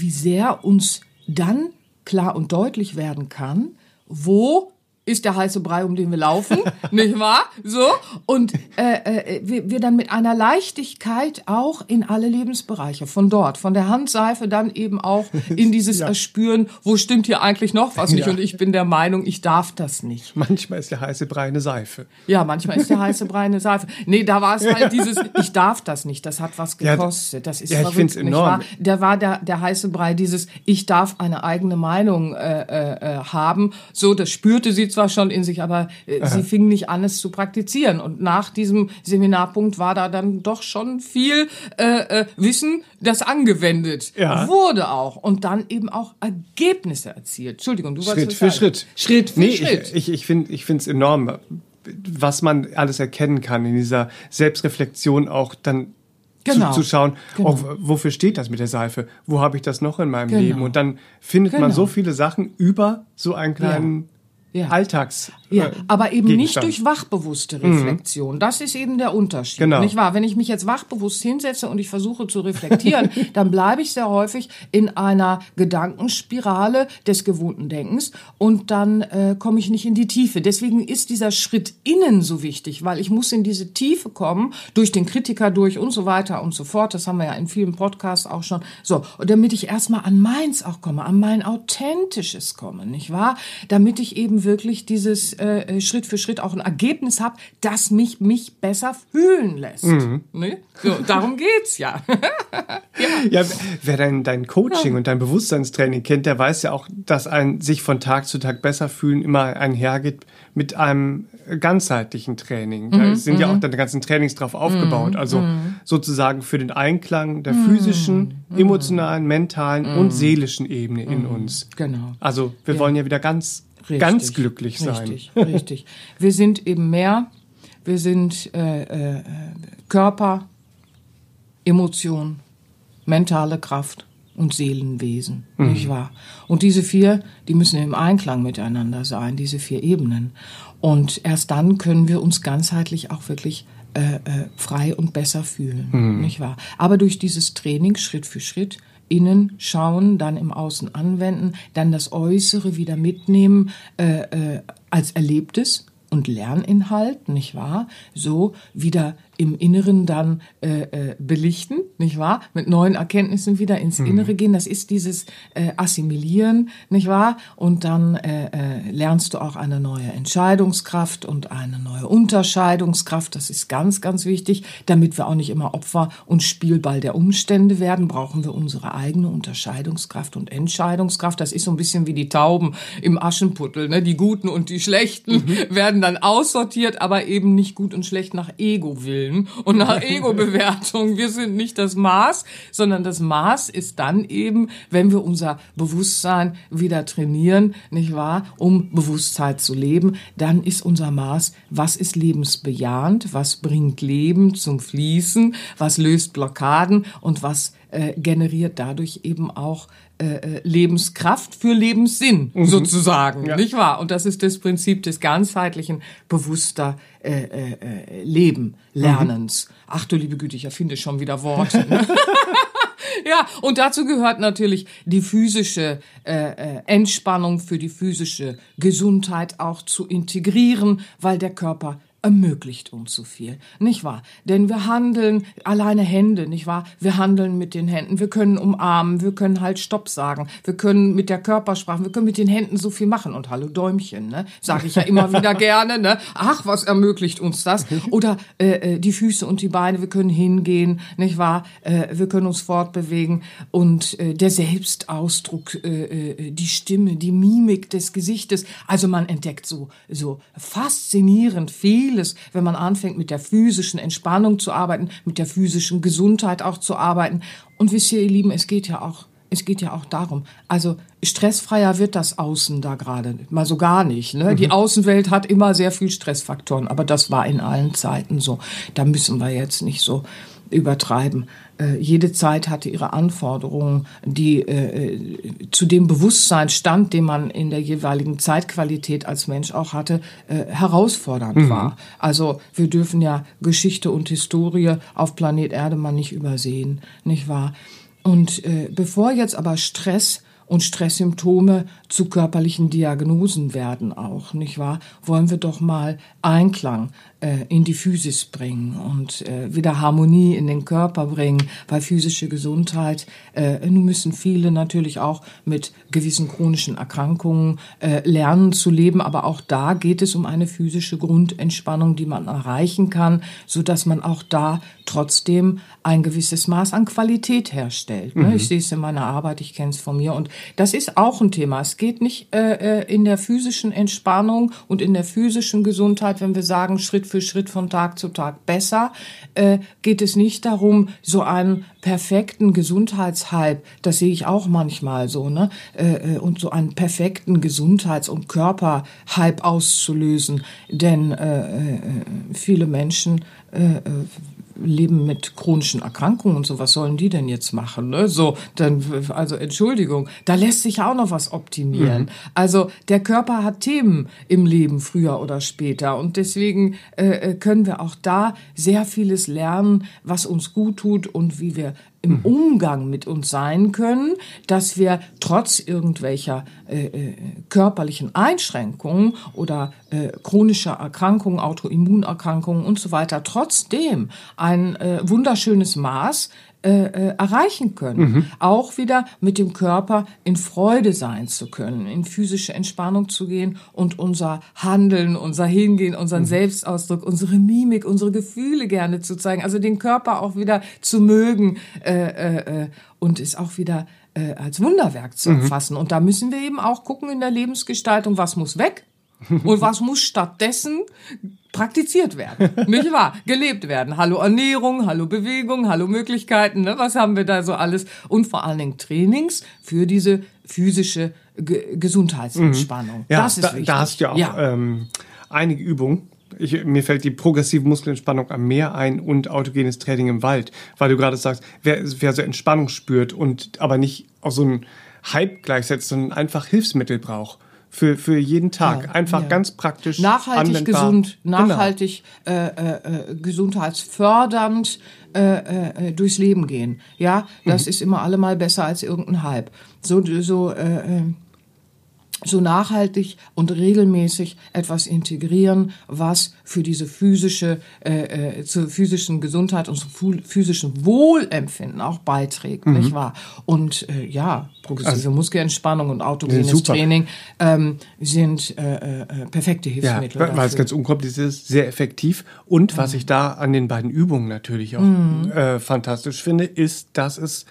wie sehr uns dann klar und deutlich werden kann, wo ist der heiße Brei, um den wir laufen, nicht wahr? So und äh, äh, wir, wir dann mit einer Leichtigkeit auch in alle Lebensbereiche von dort, von der Handseife dann eben auch in dieses Erspüren, wo stimmt hier eigentlich noch was nicht Ja. und ich bin der Meinung, ich darf das nicht. Manchmal ist der heiße Brei eine Seife. Ja, manchmal ist der heiße Brei eine Seife. Nee, da war es halt dieses, ich darf das nicht, das hat was Ja, gekostet. Das ist ja, ich verrückt, find's nicht enorm. wahr? Da war der, der heiße Brei dieses, ich darf eine eigene Meinung äh, äh, äh, haben. So, das spürte sie zwar schon in sich, aber äh, sie fing nicht an, es zu praktizieren. Und nach diesem Seminarpunkt war da dann doch schon viel äh, äh, Wissen, das angewendet Ja. wurde auch. Und dann eben auch Ergebnisse erzielt. Entschuldigung, du Schritt für. Schritt. Schritt für nee, Schritt. Ich, ich, ich finde ich finde es enorm, was man alles erkennen kann in dieser Selbstreflexion auch dann Genau. zu, zu schauen, Genau. auch, wofür steht das mit der Seife? Wo habe ich das noch in meinem Genau. Leben? Und dann findet man Genau. so viele Sachen über so einen kleinen Ja. Alltags. Ja, äh, aber eben nicht Gegenstand. durch wachbewusste Reflexion. Das ist eben der Unterschied. Genau. Nicht wahr? Wenn ich mich jetzt wachbewusst hinsetze und ich versuche zu reflektieren, dann bleibe ich sehr häufig in einer Gedankenspirale des gewohnten Denkens und dann äh, komme ich nicht in die Tiefe. Deswegen ist dieser Schritt innen so wichtig, weil ich muss in diese Tiefe kommen, durch den Kritiker durch und so weiter und so fort. Das haben wir ja in vielen Podcasts auch schon. So, und damit ich erstmal an meins auch komme, an mein authentisches komme, nicht wahr? Damit ich eben dann wirklich dieses äh, Schritt für Schritt auch ein Ergebnis habe, das mich mich besser fühlen lässt. Mhm. Ne? So, darum geht's ja. ja. ja. wer dein, dein Coaching ja. und dein Bewusstseinstraining kennt, der weiß ja auch, dass ein sich von Tag zu Tag besser fühlen immer einhergeht mit einem ganzheitlichen Training. Da mhm, sind ja auch mhm. deine ganzen Trainings drauf aufgebaut. Mhm, also mhm. sozusagen für den Einklang der physischen, emotionalen, mentalen und seelischen Ebene in uns. Genau. Also wir wollen ja wieder ganz, richtig, ganz glücklich sein. Richtig, richtig. Wir sind eben mehr. Wir sind äh, äh, Körper, Emotion, mentale Kraft und Seelenwesen, mhm. nicht wahr? Und diese vier, die müssen im Einklang miteinander sein, diese vier Ebenen. Und erst dann können wir uns ganzheitlich auch wirklich äh, äh, frei und besser fühlen, mhm. nicht wahr? Aber durch dieses Training Schritt für Schritt innen schauen, dann im Außen anwenden, dann das Äußere wieder mitnehmen äh, äh, als Erlebtes und Lerninhalt, nicht wahr? So wieder im Inneren dann äh, äh, belichten, nicht wahr? Mit neuen Erkenntnissen wieder ins mhm. Innere gehen. Das ist dieses äh, Assimilieren, nicht wahr? Und dann äh, äh, lernst du auch eine neue Entscheidungskraft und eine neue Unterscheidungskraft. Das ist ganz, ganz wichtig. Damit wir auch nicht immer Opfer und Spielball der Umstände werden, brauchen wir unsere eigene Unterscheidungskraft und Entscheidungskraft. Das ist so ein bisschen wie die Tauben im Aschenputtel. Ne? Die Guten und die Schlechten mhm. werden dann aussortiert, aber eben nicht gut und schlecht nach Ego-Willen. Willen und nach Ego-Bewertung. Wir sind nicht das Maß, sondern das Maß ist dann eben, wenn wir unser Bewusstsein wieder trainieren, nicht wahr, um Bewusstheit zu leben, dann ist unser Maß, was ist lebensbejahend, was bringt Leben zum Fließen, was löst Blockaden und was äh, generiert dadurch eben auch äh, äh, Lebenskraft für Lebenssinn mhm. sozusagen, ja. nicht wahr? Und das ist das Prinzip des ganzheitlichen, bewusster äh, äh, äh Leben, Lernens. Mhm. Ach du liebe Güte, ich erfinde schon wieder Worte. Ne? ja, und dazu gehört natürlich die physische äh, äh, Entspannung für die physische Gesundheit auch zu integrieren, weil der Körper ermöglicht uns so viel, nicht wahr? Denn wir handeln alleine Hände, nicht wahr? Wir handeln mit den Händen, wir können umarmen, wir können halt Stopp sagen, wir können mit der Körpersprache, wir können mit den Händen so viel machen und hallo Däumchen, ne? Sage ich ja immer wieder gerne, ne? Ach, was ermöglicht uns das? Oder äh, äh, die Füße und die Beine, wir können hingehen, nicht wahr? Äh, wir können uns fortbewegen und äh, der Selbstausdruck, äh, äh, die Stimme, die Mimik des Gesichtes, also man entdeckt so so faszinierend viel vieles, wenn man anfängt, mit der physischen Entspannung zu arbeiten, mit der physischen Gesundheit auch zu arbeiten. Und wisst ihr, ihr Lieben, es geht ja auch es geht ja auch darum. Also stressfreier wird das Außen da gerade mal so gar nicht. Ne? Mhm. Die Außenwelt hat immer sehr viel Stressfaktoren, aber das war in allen Zeiten so. Da müssen wir jetzt nicht so übertreiben. Äh, jede Zeit hatte ihre Anforderungen, die äh, zu dem Bewusstseinsstand, den man in der jeweiligen Zeitqualität als Mensch auch hatte, äh, herausfordernd mhm. war. Also wir dürfen ja Geschichte und Historie auf Planet Erde mal nicht übersehen, nicht wahr? Und äh, bevor jetzt aber Stress und Stresssymptome zu körperlichen Diagnosen werden auch, nicht wahr? Wollen wir doch mal Einklang äh, in die Physis bringen und äh, wieder Harmonie in den Körper bringen, weil physische Gesundheit, äh, nun müssen viele natürlich auch mit gewissen chronischen Erkrankungen äh, lernen zu leben, aber auch da geht es um eine physische Grundentspannung, die man erreichen kann, so dass man auch da trotzdem ein gewisses Maß an Qualität herstellt. Ne? Mhm. Ich sehe es in meiner Arbeit, ich kenne es von mir und das ist auch ein Thema. Es geht nicht äh, äh, in der physischen Entspannung und in der physischen Gesundheit, wenn wir sagen Schritt für für Schritt von Tag zu Tag besser, äh, geht es nicht darum, so einen perfekten Gesundheitshype, das sehe ich auch manchmal so, ne, äh, äh und so einen perfekten Gesundheits- und Körperhype auszulösen, denn äh, äh viele Menschen äh, leben mit chronischen Erkrankungen und so, was sollen die denn jetzt machen? Ne? So, dann, also Entschuldigung, da lässt sich auch noch was optimieren. Mhm. Also der Körper hat Themen im Leben früher oder später und deswegen äh, äh können wir auch da sehr vieles lernen, was uns gut tut und wie wir im mhm. Umgang mit uns sein können, dass wir trotz irgendwelcher äh, äh, körperlichen Einschränkungen oder äh, chronischer Erkrankungen, Autoimmunerkrankungen und so weiter, trotzdem ein äh, wunderschönes Maß äh, äh, erreichen können. Mhm. Auch wieder mit dem Körper in Freude sein zu können, in physische Entspannung zu gehen und unser Handeln, unser Hingehen, unseren mhm. Selbstausdruck, unsere Mimik, unsere Gefühle gerne zu zeigen. Also den Körper auch wieder zu mögen äh, äh, äh und es auch wieder äh, als Wunderwerk zu erfassen. Mhm. Und da müssen wir eben auch gucken in der Lebensgestaltung, was muss weg und was muss stattdessen praktiziert werden, nicht wahr? Gelebt werden. Hallo Ernährung, hallo Bewegung, hallo Möglichkeiten, ne? was haben wir da so alles? Und vor allen Dingen Trainings für diese physische Ge Gesundheitsentspannung. Mhm. Ja, das ist da, wichtig. Da hast du ja auch ja. Ähm, einige Übungen. Ich, mir fällt die progressive Muskelentspannung am Meer ein und autogenes Training im Wald, weil du gerade sagst, wer, wer so Entspannung spürt und aber nicht auf so einen Hype gleichsetzt, sondern einfach Hilfsmittel braucht für, für jeden Tag. Ja, Einfach ja. ganz praktisch. Nachhaltig anwendbar. gesund, genau. nachhaltig genau. äh, äh, gesundheitsfördernd äh, äh, durchs Leben gehen. Ja, das mhm. ist immer allemal besser als irgendein Hype. So, so äh, äh so nachhaltig und regelmäßig etwas integrieren, was für diese physische, äh, äh, zur physischen Gesundheit und zum physischen Wohlempfinden auch beiträgt, mhm. nicht wahr? Und äh, ja, progressive also, Muskelentspannung und autogenes Training ähm, sind äh, äh, perfekte Hilfsmittel. Ja, weil es ganz unkompliziert ist, sehr effektiv. Und mhm. was ich da an den beiden Übungen natürlich auch mhm. äh, fantastisch finde, ist, dass es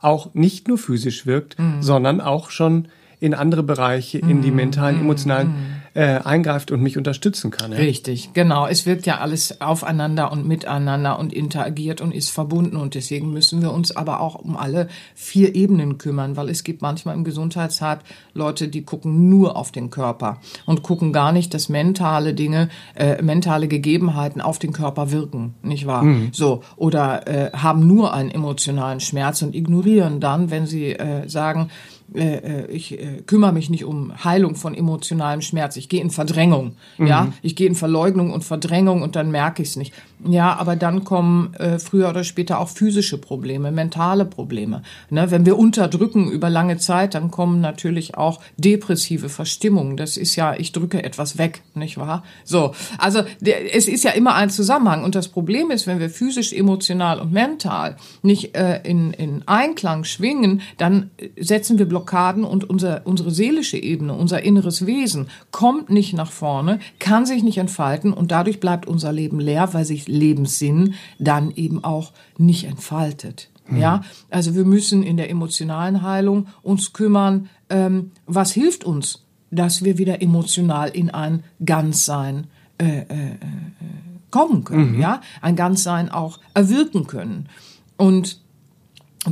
auch nicht nur physisch wirkt, mhm. sondern auch schon in andere Bereiche, in die mhm. mentalen, emotionalen äh, eingreift und mich unterstützen kann. Ja? Richtig, genau. Es wirkt ja alles aufeinander und miteinander und interagiert und ist verbunden und deswegen müssen wir uns aber auch um alle vier Ebenen kümmern, weil es gibt manchmal im Gesundheitsrat Leute, die gucken nur auf den Körper und gucken gar nicht, dass mentale Dinge, äh, mentale Gegebenheiten auf den Körper wirken, nicht wahr? Mhm. So oder äh, haben nur einen emotionalen Schmerz und ignorieren dann, wenn sie äh, sagen, äh, äh, ich äh, kümmere mich nicht um Heilung von emotionalem Schmerz. Ich gehe in Verdrängung. Mhm. Ja, ich gehe in Verleugnung und Verdrängung und dann merke ich es nicht. Ja, aber dann kommen äh, früher oder später auch physische Probleme, mentale Probleme. Ne? Wenn wir unterdrücken über lange Zeit, dann kommen natürlich auch depressive Verstimmungen. Das ist ja, ich drücke etwas weg, nicht wahr? So, also der, es ist ja immer ein Zusammenhang. Und das Problem ist, wenn wir physisch, emotional und mental nicht äh, in, in Einklang schwingen, dann setzen wir Blockaden und unser, unsere seelische Ebene, unser inneres Wesen kommt nicht nach vorne, kann sich nicht entfalten und dadurch bleibt unser Leben leer, weil sich Lebenssinn dann eben auch nicht entfaltet. Mhm. Ja, also wir müssen in der emotionalen Heilung uns kümmern, ähm, was hilft uns, dass wir wieder emotional in ein Ganzsein äh, äh, äh kommen können, mhm. ja, ein Ganzsein auch erwirken können. Und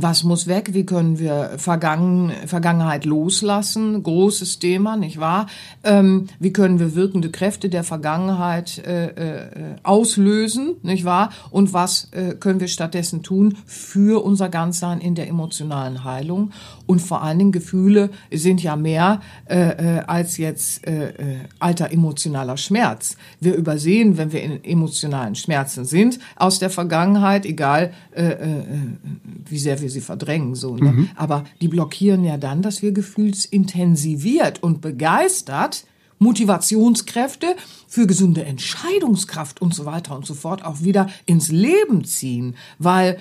was muss weg? Wie können wir Vergangen, Vergangenheit loslassen? Großes Thema, nicht wahr? Ähm, wie können wir wirkende Kräfte der Vergangenheit äh, äh, auslösen, nicht wahr? Und was äh, können wir stattdessen tun für unser Ganzsein in der emotionalen Heilung? Und vor allen Dingen Gefühle sind ja mehr äh, äh, als jetzt äh, alter emotionaler Schmerz. Wir übersehen, wenn wir in emotionalen Schmerzen sind, aus der Vergangenheit, egal wie sehr wir sie verdrängen, so. Ne? Mhm. Aber die blockieren ja dann, dass wir gefühlsintensiviert und begeistert Motivationskräfte für gesunde Entscheidungskraft und so weiter und so fort auch wieder ins Leben ziehen. Weil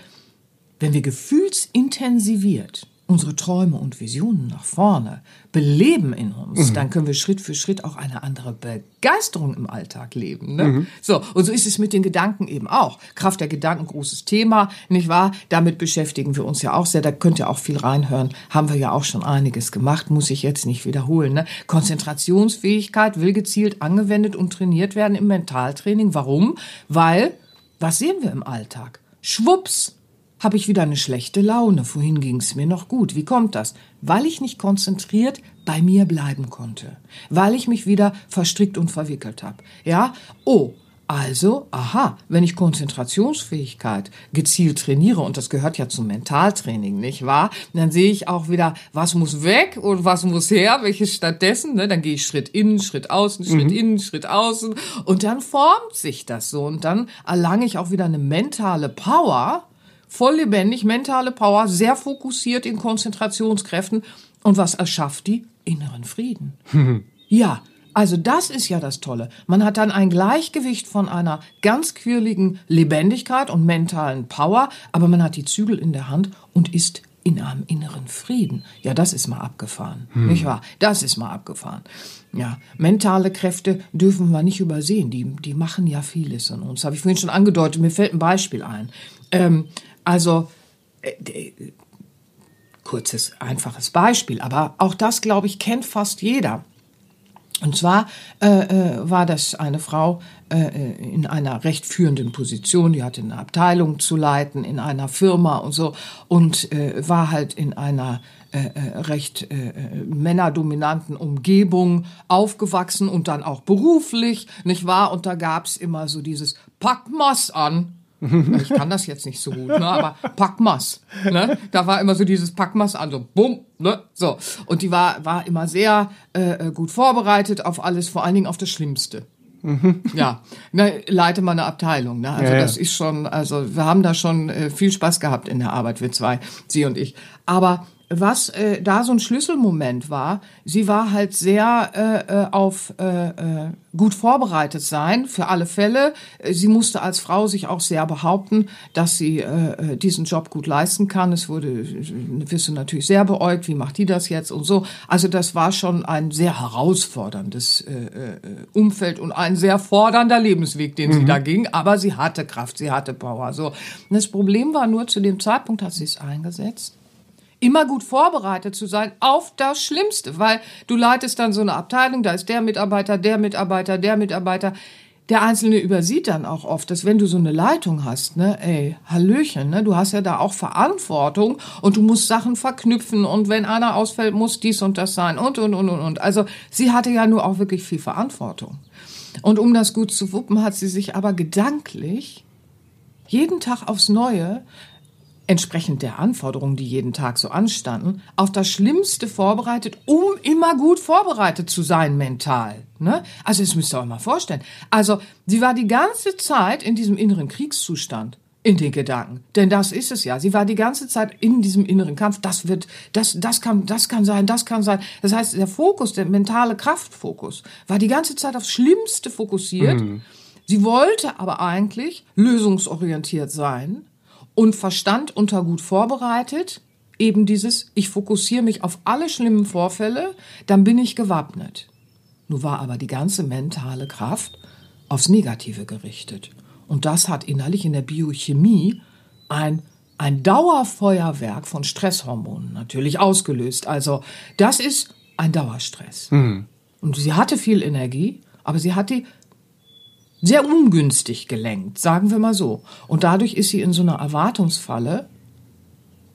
wenn wir gefühlsintensiviert unsere Träume und Visionen nach vorne beleben in uns, mhm. dann können wir Schritt für Schritt auch eine andere Begeisterung im Alltag leben. Ne? Mhm. So, und so ist es mit den Gedanken eben auch. Kraft der Gedanken, großes Thema, nicht wahr? Damit beschäftigen wir uns ja auch sehr. Da könnt ihr auch viel reinhören. Haben wir ja auch schon einiges gemacht, muss ich jetzt nicht wiederholen. Ne? Konzentrationsfähigkeit will gezielt angewendet und trainiert werden im Mentaltraining. Warum? Weil, was sehen wir im Alltag? Schwupps, habe ich wieder eine schlechte Laune. Vorhin ging es mir noch gut. Wie kommt das? Weil ich nicht konzentriert bei mir bleiben konnte. Weil ich mich wieder verstrickt und verwickelt habe. Ja? Oh, also, aha, wenn ich Konzentrationsfähigkeit gezielt trainiere, und das gehört ja zum Mentaltraining, nicht wahr? Dann sehe ich auch wieder, was muss weg und was muss her, welches stattdessen. Ne? Dann gehe ich Schritt innen, Schritt außen, Schritt mhm. innen, Schritt außen. Und dann formt sich das so. Und dann erlange ich auch wieder eine mentale Power, voll lebendig, mentale Power, sehr fokussiert in Konzentrationskräften. Und was erschafft die? Inneren Frieden. ja, Also das ist ja das Tolle. Man hat dann ein Gleichgewicht von einer ganz quirligen Lebendigkeit und mentalen Power, aber man hat die Zügel in der Hand und ist in einem inneren Frieden. Ja, das ist mal abgefahren, hm. nicht wahr? Das ist mal abgefahren. Ja, mentale Kräfte dürfen wir nicht übersehen. Die, die machen ja vieles in uns. Habe ich vorhin schon angedeutet. Mir fällt ein Beispiel ein. Ähm, also, äh, kurzes, einfaches Beispiel, aber auch das, glaube ich, kennt fast jeder. Und zwar äh, äh, war das eine Frau äh, in einer recht führenden Position, die hatte eine Abteilung zu leiten in einer Firma und so und äh, war halt in einer äh, äh recht äh, äh, männerdominanten Umgebung aufgewachsen und dann auch beruflich, nicht wahr? Und da gab's immer so dieses Pack Mass an. Ich kann das jetzt nicht so gut, ne? aber Packmas. Ne? Da war immer so dieses Packmas an, so bumm, ne? So. Und die war, war immer sehr äh, äh, gut vorbereitet auf alles, vor allen Dingen auf das Schlimmste. Mhm. Ja, ne, leite mal eine Abteilung. Ne? Also ja, ja. das ist schon, also wir haben da schon äh, viel Spaß gehabt in der Arbeit, wir zwei, sie und ich. Aber was äh, da so ein Schlüsselmoment war, sie war halt sehr äh, äh, auf äh, äh, gut vorbereitet sein für alle Fälle. Sie musste als Frau sich auch sehr behaupten, dass sie äh, äh diesen Job gut leisten kann. Es wurde, wirst du natürlich sehr beäugt, wie macht die das jetzt und so. Also das war schon ein sehr herausforderndes äh, äh, Umfeld und ein sehr fordernder Lebensweg, den mhm. sie da ging. Aber sie hatte Kraft, sie hatte Power. So. Und das Problem war nur, zu dem Zeitpunkt hat sie es eingesetzt immer gut vorbereitet zu sein auf das Schlimmste, weil du leitest dann so eine Abteilung, da ist der Mitarbeiter, der Mitarbeiter, der Mitarbeiter. Der Einzelne übersieht dann auch oft, dass wenn du so eine Leitung hast, ne, ey, Hallöchen, ne, du hast ja da auch Verantwortung und du musst Sachen verknüpfen und wenn einer ausfällt, muss dies und das sein und, und, und, und, und. Also sie hatte ja nur auch wirklich viel Verantwortung. Und um das gut zu wuppen, hat sie sich aber gedanklich jeden Tag aufs Neue entsprechend der Anforderungen, die jeden Tag so anstanden, auf das Schlimmste vorbereitet, um immer gut vorbereitet zu sein mental. Ne? Also das müsst ihr euch mal vorstellen. Also sie war die ganze Zeit in diesem inneren Kriegszustand in den Gedanken. Denn das ist es ja. Sie war die ganze Zeit in diesem inneren Kampf. Das wird, das, das kann, das kann sein, das kann sein. Das heißt, der Fokus, der mentale Kraftfokus, war die ganze Zeit aufs Schlimmste fokussiert. Mhm. Sie wollte aber eigentlich lösungsorientiert sein und Verstand unter gut vorbereitet, eben dieses, ich fokussiere mich auf alle schlimmen Vorfälle, dann bin ich gewappnet. Nun war aber die ganze mentale Kraft aufs Negative gerichtet. Und das hat innerlich in der Biochemie ein, ein Dauerfeuerwerk von Stresshormonen natürlich ausgelöst. Also das ist ein Dauerstress. Mhm. Und sie hatte viel Energie, aber sie hat die sehr ungünstig gelenkt, sagen wir mal so. Und dadurch ist sie in so einer Erwartungsfalle,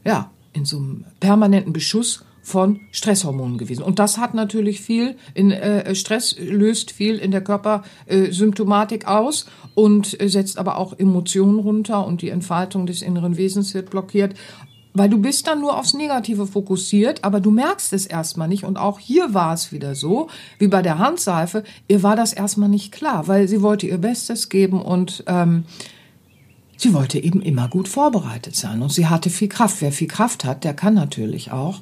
ja, in so einem permanenten Beschuss von Stresshormonen gewesen. Und das hat natürlich viel in äh, Stress löst viel in der Körpersymptomatik äh, aus und äh, setzt aber auch Emotionen runter und die Entfaltung des inneren Wesens wird blockiert. Weil du bist dann nur aufs Negative fokussiert, aber du merkst es erstmal nicht. Und auch hier war es wieder so, wie bei der Handseife, ihr war das erstmal nicht klar, weil sie wollte ihr Bestes geben und ähm, sie wollte eben immer gut vorbereitet sein. Und sie hatte viel Kraft. Wer viel Kraft hat, der kann natürlich auch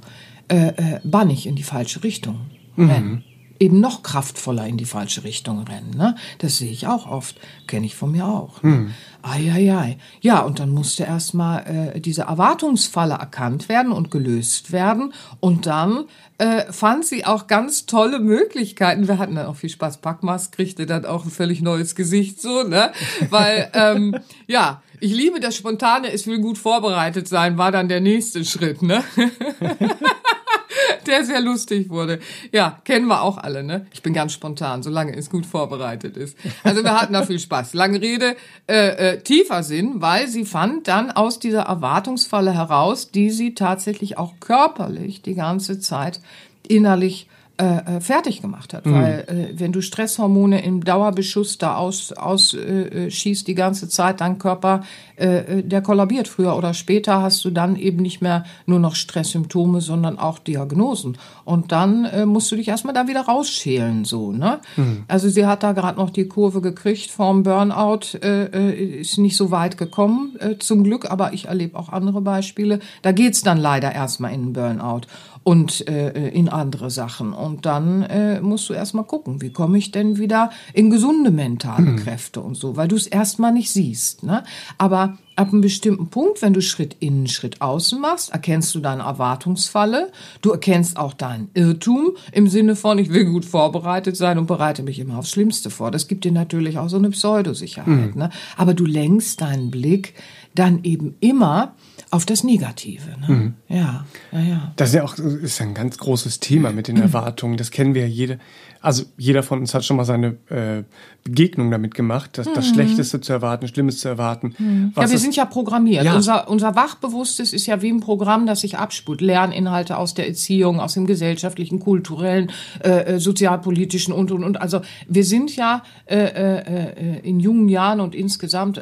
äh, äh, bannig in die falsche Richtung. Mhm eben noch kraftvoller in die falsche Richtung rennen. Ne? Das sehe ich auch oft, kenne ich von mir auch. Ne? Hm. Eieiei. Ja, und dann musste erstmal äh, diese Erwartungsfalle erkannt werden und gelöst werden. Und dann äh, fand sie auch ganz tolle Möglichkeiten. Wir hatten dann auch viel Spaß. Packmas kriegte dann auch ein völlig neues Gesicht so, ne? Weil, ähm, ja, ich liebe das Spontane, es will gut vorbereitet sein, war dann der nächste Schritt, ne? der sehr lustig wurde. Ja, kennen wir auch alle, ne? Ich bin ganz spontan, solange es gut vorbereitet ist. Also wir hatten da viel Spaß. Lange Rede, äh, äh, tiefer Sinn, weil sie fand dann aus dieser Erwartungsfalle heraus, die sie tatsächlich auch körperlich die ganze Zeit innerlich äh, äh, fertig gemacht hat. Mhm. Weil äh, wenn du Stresshormone im Dauerbeschuss da aus, aus äh, schießt die ganze Zeit, dein Körper, äh, äh, der kollabiert. Früher oder später hast du dann eben nicht mehr nur noch Stresssymptome, sondern auch Diagnosen. Und dann äh, musst du dich erstmal da wieder rausschälen. so ne? Mhm. Also sie hat da gerade noch die Kurve gekriegt vom Burnout, äh, äh, ist nicht so weit gekommen, äh, zum Glück, aber ich erlebe auch andere Beispiele. Da geht's dann leider erstmal in den Burnout. Und äh, in andere Sachen. Und dann äh, musst du erstmal gucken, wie komme ich denn wieder in gesunde mentale Kräfte und so, weil du es erstmal nicht siehst. Ne? Aber ab einem bestimmten Punkt, wenn du Schritt innen, Schritt außen machst, erkennst du deine Erwartungsfalle. Du erkennst auch deinen Irrtum im Sinne von, ich will gut vorbereitet sein und bereite mich immer aufs Schlimmste vor. Das gibt dir natürlich auch so eine Pseudosicherheit. Ne? Aber du lenkst deinen Blick dann eben immer auf das Negative. Ne? Ja, ja, ja. Das ist ja auch ist ein ganz großes Thema mit den Erwartungen. Das kennen wir ja jede. Also jeder von uns hat schon mal seine äh, Begegnung damit gemacht, das, das Schlechteste zu erwarten, Schlimmes zu erwarten. Ja, Was wir es- sind ja programmiert. Ja. Unser, unser Wachbewusstes ist ja wie ein Programm, das sich abspult. Lerninhalte aus der Erziehung, aus dem gesellschaftlichen, kulturellen, äh, äh, sozialpolitischen und, und, und. Also wir sind ja äh, äh, äh, in jungen Jahren und insgesamt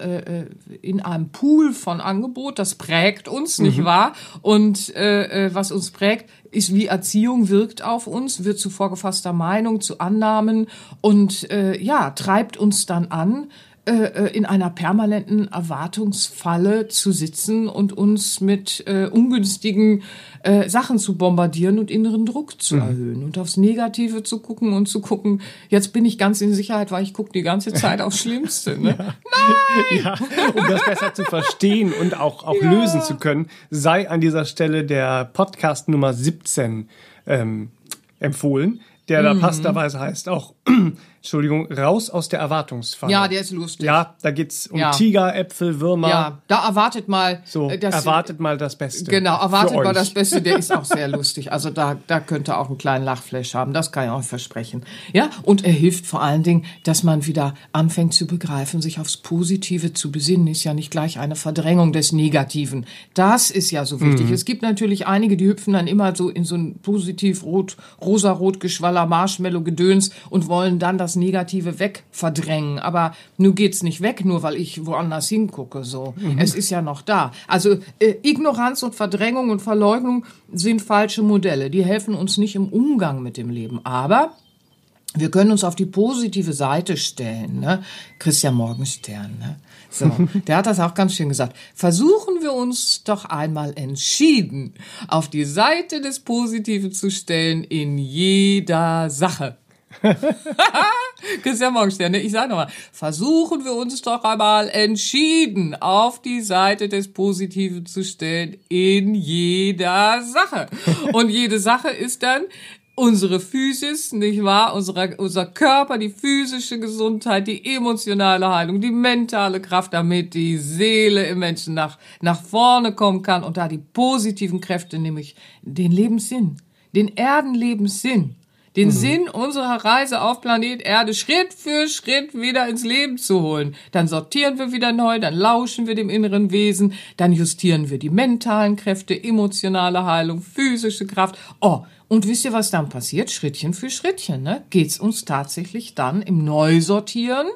in einem Pool von Angebot. Das prägt uns, nicht wahr? Und äh, äh, was uns prägt, ist, wie Erziehung wirkt auf uns, wird zu vorgefasster Meinung, zu Annahmen und äh, ja, treibt uns dann an, äh, äh, in einer permanenten Erwartungsfalle zu sitzen und uns mit äh, ungünstigen äh, Sachen zu bombardieren und inneren Druck zu erhöhen und aufs Negative zu gucken und zu gucken, jetzt bin ich ganz in Sicherheit, weil ich gucke die ganze Zeit aufs Schlimmste. Ne? ja, um das besser zu verstehen und auch, auch lösen zu können, sei an dieser Stelle der Podcast Nummer 17 ähm, empfohlen, der Mhm. da passenderweise heißt auch, Entschuldigung, raus aus der Erwartungsfalle. Ja, der ist lustig. Ja, da geht's um Ja. Tiger, Äpfel, Würmer. Ja, da erwartet mal. So, äh, das- erwartet mal das Beste. Genau, erwartet mal das Beste, der ist auch sehr lustig. Also da, da könnte auch einen kleinen Lachflash haben, das kann ich euch versprechen. Ja, und er hilft vor allen Dingen, dass man wieder anfängt zu begreifen, sich aufs Positive zu besinnen, ist ja nicht gleich eine Verdrängung des Negativen. Das ist ja so wichtig. Es gibt natürlich einige, die hüpfen dann immer so in so ein positiv rot, rosa-rot Geschwaller Marshmallow-Gedöns und wollen dann das Negative weg verdrängen. Aber nun geht's nicht weg, nur weil ich woanders hingucke, so. Es ist ja noch da. Also, äh, Ignoranz und Verdrängung und Verleugnung sind falsche Modelle. Die helfen uns nicht im Umgang mit dem Leben. Aber wir können uns auf die positive Seite stellen, ne? Christian Morgenstern, ne? So, der hat das auch ganz schön gesagt. Versuchen wir uns doch einmal entschieden auf die Seite des Positiven zu stellen in jeder Sache. Christian Morgenstern, ich sage nochmal, versuchen wir uns doch einmal entschieden auf die Seite des Positiven zu stellen in jeder Sache. Und jede Sache ist dann unsere Physis, nicht wahr? Unsere, unser Körper, die physische Gesundheit, die emotionale Heilung, die mentale Kraft, damit die Seele im Menschen nach, nach vorne kommen kann und da die positiven Kräfte, nämlich den Lebenssinn, den Erdenlebenssinn, den Sinn unserer Reise auf Planet Erde Schritt für Schritt wieder ins Leben zu holen. Dann sortieren wir wieder neu, dann lauschen wir dem inneren Wesen, dann justieren wir die mentalen Kräfte, emotionale Heilung, physische Kraft. Oh, und wisst ihr, was dann passiert? Schrittchen für Schrittchen, ne? Geht's uns tatsächlich dann im Neusortieren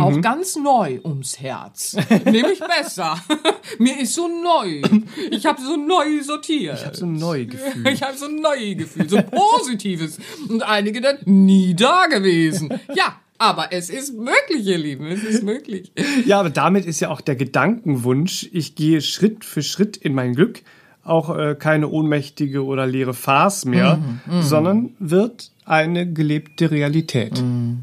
auch ganz neu ums Herz. Nämlich besser. Mir ist so neu. Ich habe so neu sortiert. Ich habe so ein Neugefühl. Ich habe so ein neues Gefühl, so ein positives. Und einige dann nie da gewesen. Ja, aber es ist möglich, ihr Lieben, es ist möglich. Ja, aber damit ist ja auch der Gedankenwunsch, ich gehe Schritt für Schritt in mein Glück, auch äh, keine ohnmächtige oder leere Farce mehr, Mhm, sondern wird eine gelebte Realität.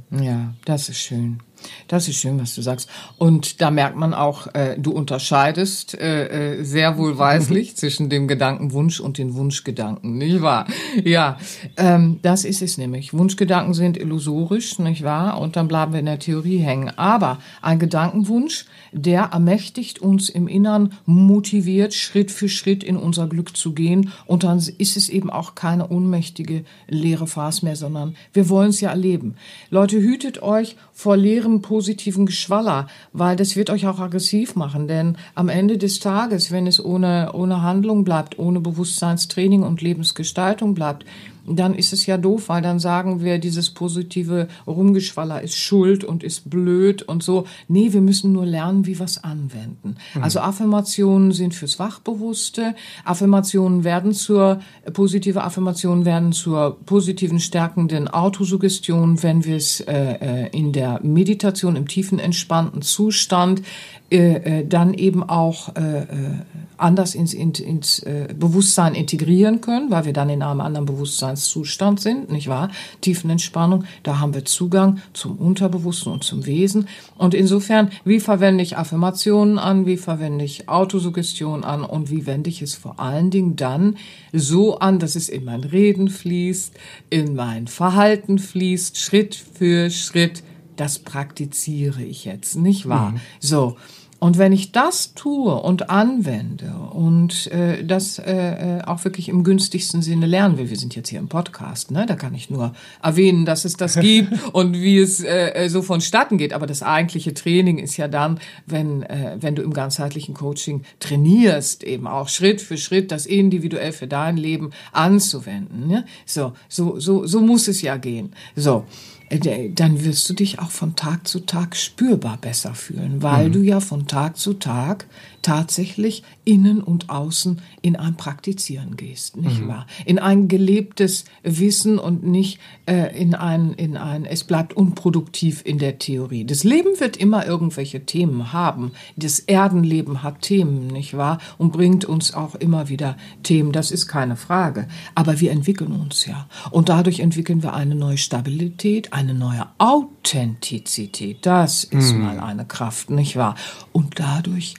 Ja, das ist schön. Das ist schön, was du sagst. Und da merkt man auch, äh, du unterscheidest äh, äh, sehr wohlweislich zwischen dem Gedankenwunsch und den Wunschgedanken, nicht wahr? Ja, ähm, das ist es nämlich. Wunschgedanken sind illusorisch, nicht wahr? Und dann bleiben wir in der Theorie hängen. Aber ein Gedankenwunsch, der ermächtigt uns im Innern, motiviert, Schritt für Schritt in unser Glück zu gehen. Und dann ist es eben auch keine ohnmächtige leere Farce mehr, sondern wir wollen es ja erleben. Leute, hütet euch vor leerem positiven Geschwaller, weil das wird euch auch aggressiv machen. Denn am Ende des Tages, wenn es ohne, ohne Handlung bleibt, ohne Bewusstseinstraining und Lebensgestaltung bleibt, dann ist es ja doof, weil dann sagen wir, dieses positive Rumgeschwaller ist schuld und ist blöd und so. Nee, wir müssen nur lernen, wie wir es anwenden. Also Affirmationen sind fürs Wachbewusste. Affirmationen werden zur, positive Affirmationen werden zur positiven, stärkenden Autosuggestion, wenn wir es äh, äh, in der Meditation, im tiefen, entspannten Zustand äh, äh, dann eben auch äh, äh, anders ins, ins, ins äh, Bewusstsein integrieren können, weil wir dann in einem anderen Bewusstseinszustand sind, nicht wahr? Tiefenentspannung, da haben wir Zugang zum Unterbewussten und zum Wesen. Und insofern, wie verwende ich Affirmationen an, wie verwende ich Autosuggestion an und wie wende ich es vor allen Dingen dann so an, dass es in mein Reden fließt, in mein Verhalten fließt, Schritt für Schritt. Das praktiziere ich jetzt, nicht wahr? Mhm. So. Und wenn ich das tue und anwende und äh, das äh, äh, auch wirklich im günstigsten Sinne lernen will, wir sind jetzt hier im Podcast, ne? da kann ich nur erwähnen, dass es das gibt und wie es äh, äh, so vonstatten geht. Aber das eigentliche Training ist ja dann, wenn, äh, wenn du im ganzheitlichen Coaching trainierst, eben auch Schritt für Schritt das individuell für dein Leben anzuwenden. Ne? So, so, so, so muss es ja gehen. So. Äh, dann wirst du dich auch von Tag zu Tag spürbar besser fühlen, weil mhm. du ja von Tag zu Tag tatsächlich innen und außen in ein Praktizieren gehst, nicht mhm. wahr? In ein gelebtes Wissen und nicht äh, in ein, in ein, es bleibt unproduktiv in der Theorie. Das Leben wird immer irgendwelche Themen haben. Das Erdenleben hat Themen, nicht wahr? Und bringt uns auch immer wieder Themen, das ist keine Frage. Aber wir entwickeln uns ja. Und dadurch entwickeln wir eine neue Stabilität, eine neue Authentizität. Das ist mhm. mal eine Kraft, nicht wahr? Und dadurch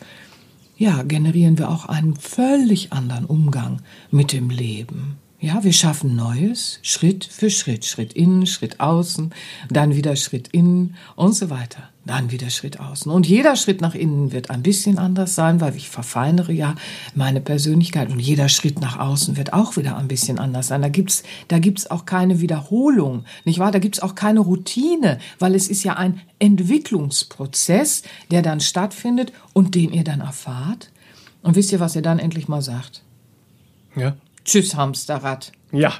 ja, generieren wir auch einen völlig anderen Umgang mit dem Leben. Ja, wir schaffen Neues, Schritt für Schritt, Schritt innen, Schritt außen, dann wieder Schritt innen und so weiter. Dann wieder Schritt außen. Und jeder Schritt nach innen wird ein bisschen anders sein, weil ich verfeinere ja meine Persönlichkeit und jeder Schritt nach außen wird auch wieder ein bisschen anders sein. Da gibt's, da gibt's auch keine Wiederholung, nicht wahr? Da gibt's auch keine Routine, weil es ist ja ein Entwicklungsprozess, der dann stattfindet und den ihr dann erfahrt. Und wisst ihr, was ihr dann endlich mal sagt? Ja. Tschüss, Hamsterrad. Ja.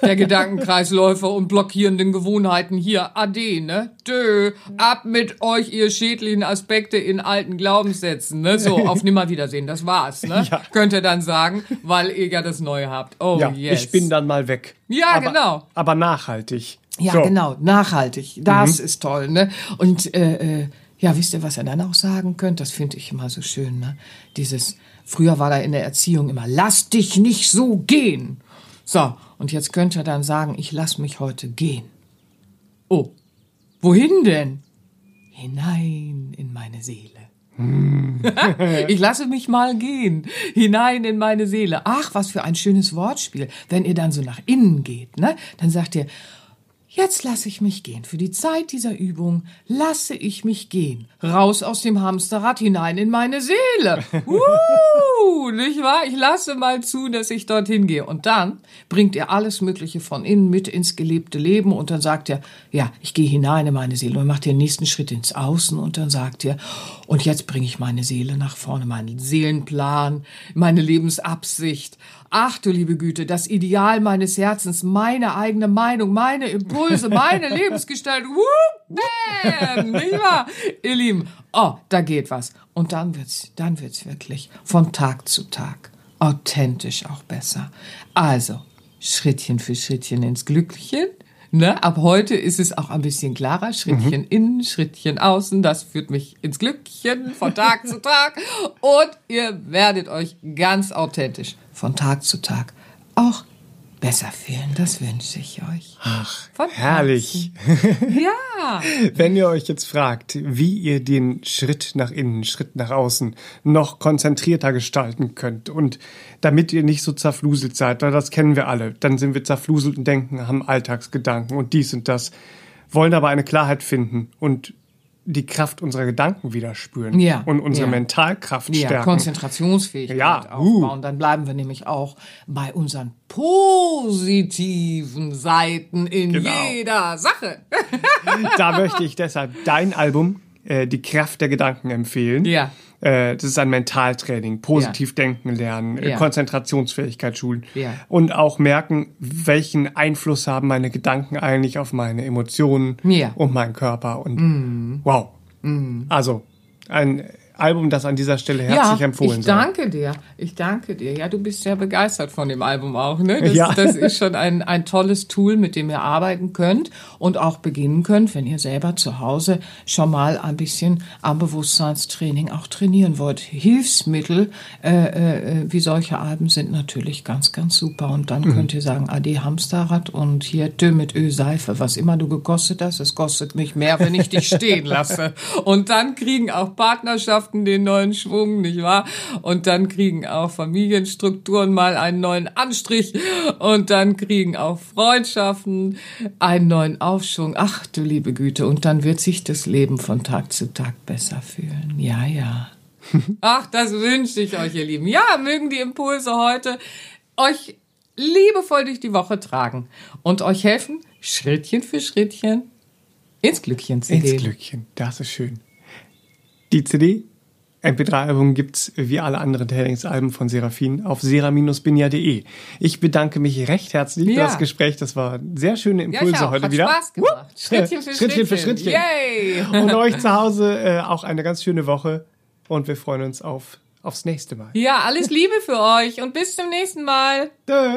Der Gedankenkreisläufer und blockierenden Gewohnheiten hier. Ade, ne? Dö. Ab mit euch, ihr schädlichen Aspekte in alten Glaubenssätzen, ne? So, auf Nimmerwiedersehen. Das war's, ne? Ja. Könnt ihr dann sagen, weil ihr ja das Neue habt. Oh, ja, yes. Ich bin dann mal weg. Ja, aber, genau. Aber nachhaltig. Ja, so. genau. Nachhaltig. Das mhm. ist toll, ne? Und, äh, äh, ja, wisst ihr, was ihr dann auch sagen könnt? Das finde ich immer so schön, ne? Dieses, Früher war da in der Erziehung immer, lass dich nicht so gehen. So, und jetzt könnt ihr dann sagen, ich lass mich heute gehen. Oh, wohin denn? Hinein in meine Seele. Hm. ich lasse mich mal gehen, hinein in meine Seele. Ach, was für ein schönes Wortspiel. Wenn ihr dann so nach innen geht, ne, dann sagt ihr, Jetzt lasse ich mich gehen. Für die Zeit dieser Übung lasse ich mich gehen. Raus aus dem Hamsterrad hinein in meine Seele. Uh, nicht wahr? Ich lasse mal zu, dass ich dorthin gehe. Und dann bringt er alles Mögliche von innen mit ins gelebte Leben und dann sagt er, ja, ich gehe hinein in meine Seele und macht den nächsten Schritt ins Außen und dann sagt er, und jetzt bringe ich meine Seele nach vorne, meinen Seelenplan, meine Lebensabsicht. Ach du liebe Güte, das Ideal meines Herzens, meine eigene Meinung, meine Impulse, meine Lebensgestaltung. Whoop, bam, nicht wahr? Ihr Lieben, oh, da geht was. Und dann wird's, dann wird's wirklich von Tag zu Tag authentisch auch besser. Also, Schrittchen für Schrittchen ins Glückchen. Ne? Ab heute ist es auch ein bisschen klarer. Schrittchen mhm. innen, Schrittchen außen. Das führt mich ins Glückchen von Tag zu Tag. Und ihr werdet euch ganz authentisch von Tag zu Tag auch besser fühlen. Das wünsche ich euch. Ach, Von herrlich. ja. Wenn ihr euch jetzt fragt, wie ihr den Schritt nach innen, Schritt nach außen noch konzentrierter gestalten könnt und damit ihr nicht so zerfluselt seid, weil das kennen wir alle, dann sind wir zerfluselt und denken, haben Alltagsgedanken und dies und das, wollen aber eine Klarheit finden und die Kraft unserer Gedanken wieder spüren ja, und unsere ja. Mentalkraft ja, stärken. Konzentrationsfähigkeit ja, aufbauen. Uh. Dann bleiben wir nämlich auch bei unseren positiven Seiten in genau. jeder Sache. da möchte ich deshalb dein Album, äh, Die Kraft der Gedanken, empfehlen. Ja. Äh, das ist ein Mentaltraining, positiv ja. denken lernen, äh, ja. Konzentrationsfähigkeit schulen ja. und auch merken, welchen Einfluss haben meine Gedanken eigentlich auf meine Emotionen und meinen Körper und mm. wow. Mm. Also ein Album, das an dieser Stelle herzlich ja, empfohlen ich sei. danke dir. Ich danke dir. Ja, du bist sehr begeistert von dem Album auch. Ne? Das, Ja. das ist schon ein, ein tolles Tool, mit dem ihr arbeiten könnt und auch beginnen könnt, wenn ihr selber zu Hause schon mal ein bisschen am Bewusstseinstraining auch trainieren wollt. Hilfsmittel äh, äh, wie solche Alben sind natürlich ganz, ganz super. Und dann könnt ihr sagen, Ade Hamsterrad und hier Tö mit Ölseife, was immer du gekostet hast, es kostet mich mehr, wenn ich dich stehen lasse. Und dann kriegen auch Partnerschaften den neuen Schwung, nicht wahr? Und dann kriegen auch Familienstrukturen mal einen neuen Anstrich und dann kriegen auch Freundschaften einen neuen Aufschwung. Ach du liebe Güte, und dann wird sich das Leben von Tag zu Tag besser fühlen. Ja, ja. Ach, das wünsche ich euch, ihr Lieben. Ja, mögen die Impulse heute euch liebevoll durch die Woche tragen und euch helfen, Schrittchen für Schrittchen ins Glückchen zu Ins gehen. Glückchen, das ist schön. Die CD, MP3-Album gibt's wie alle anderen Trainingsalben von Seraphin auf sera-binia.de. Ich bedanke mich recht herzlich für Ja. das Gespräch. Das war sehr schöne Ja, Impulse auch. heute Hat wieder. Spaß gemacht. Wupp. Schrittchen für Schrittchen für Schrittchen. Schrittchen. Yay! Und euch zu Hause äh, auch eine ganz schöne Woche. Und wir freuen uns auf, aufs nächste Mal. Ja, alles Liebe für euch und bis zum nächsten Mal. Dö.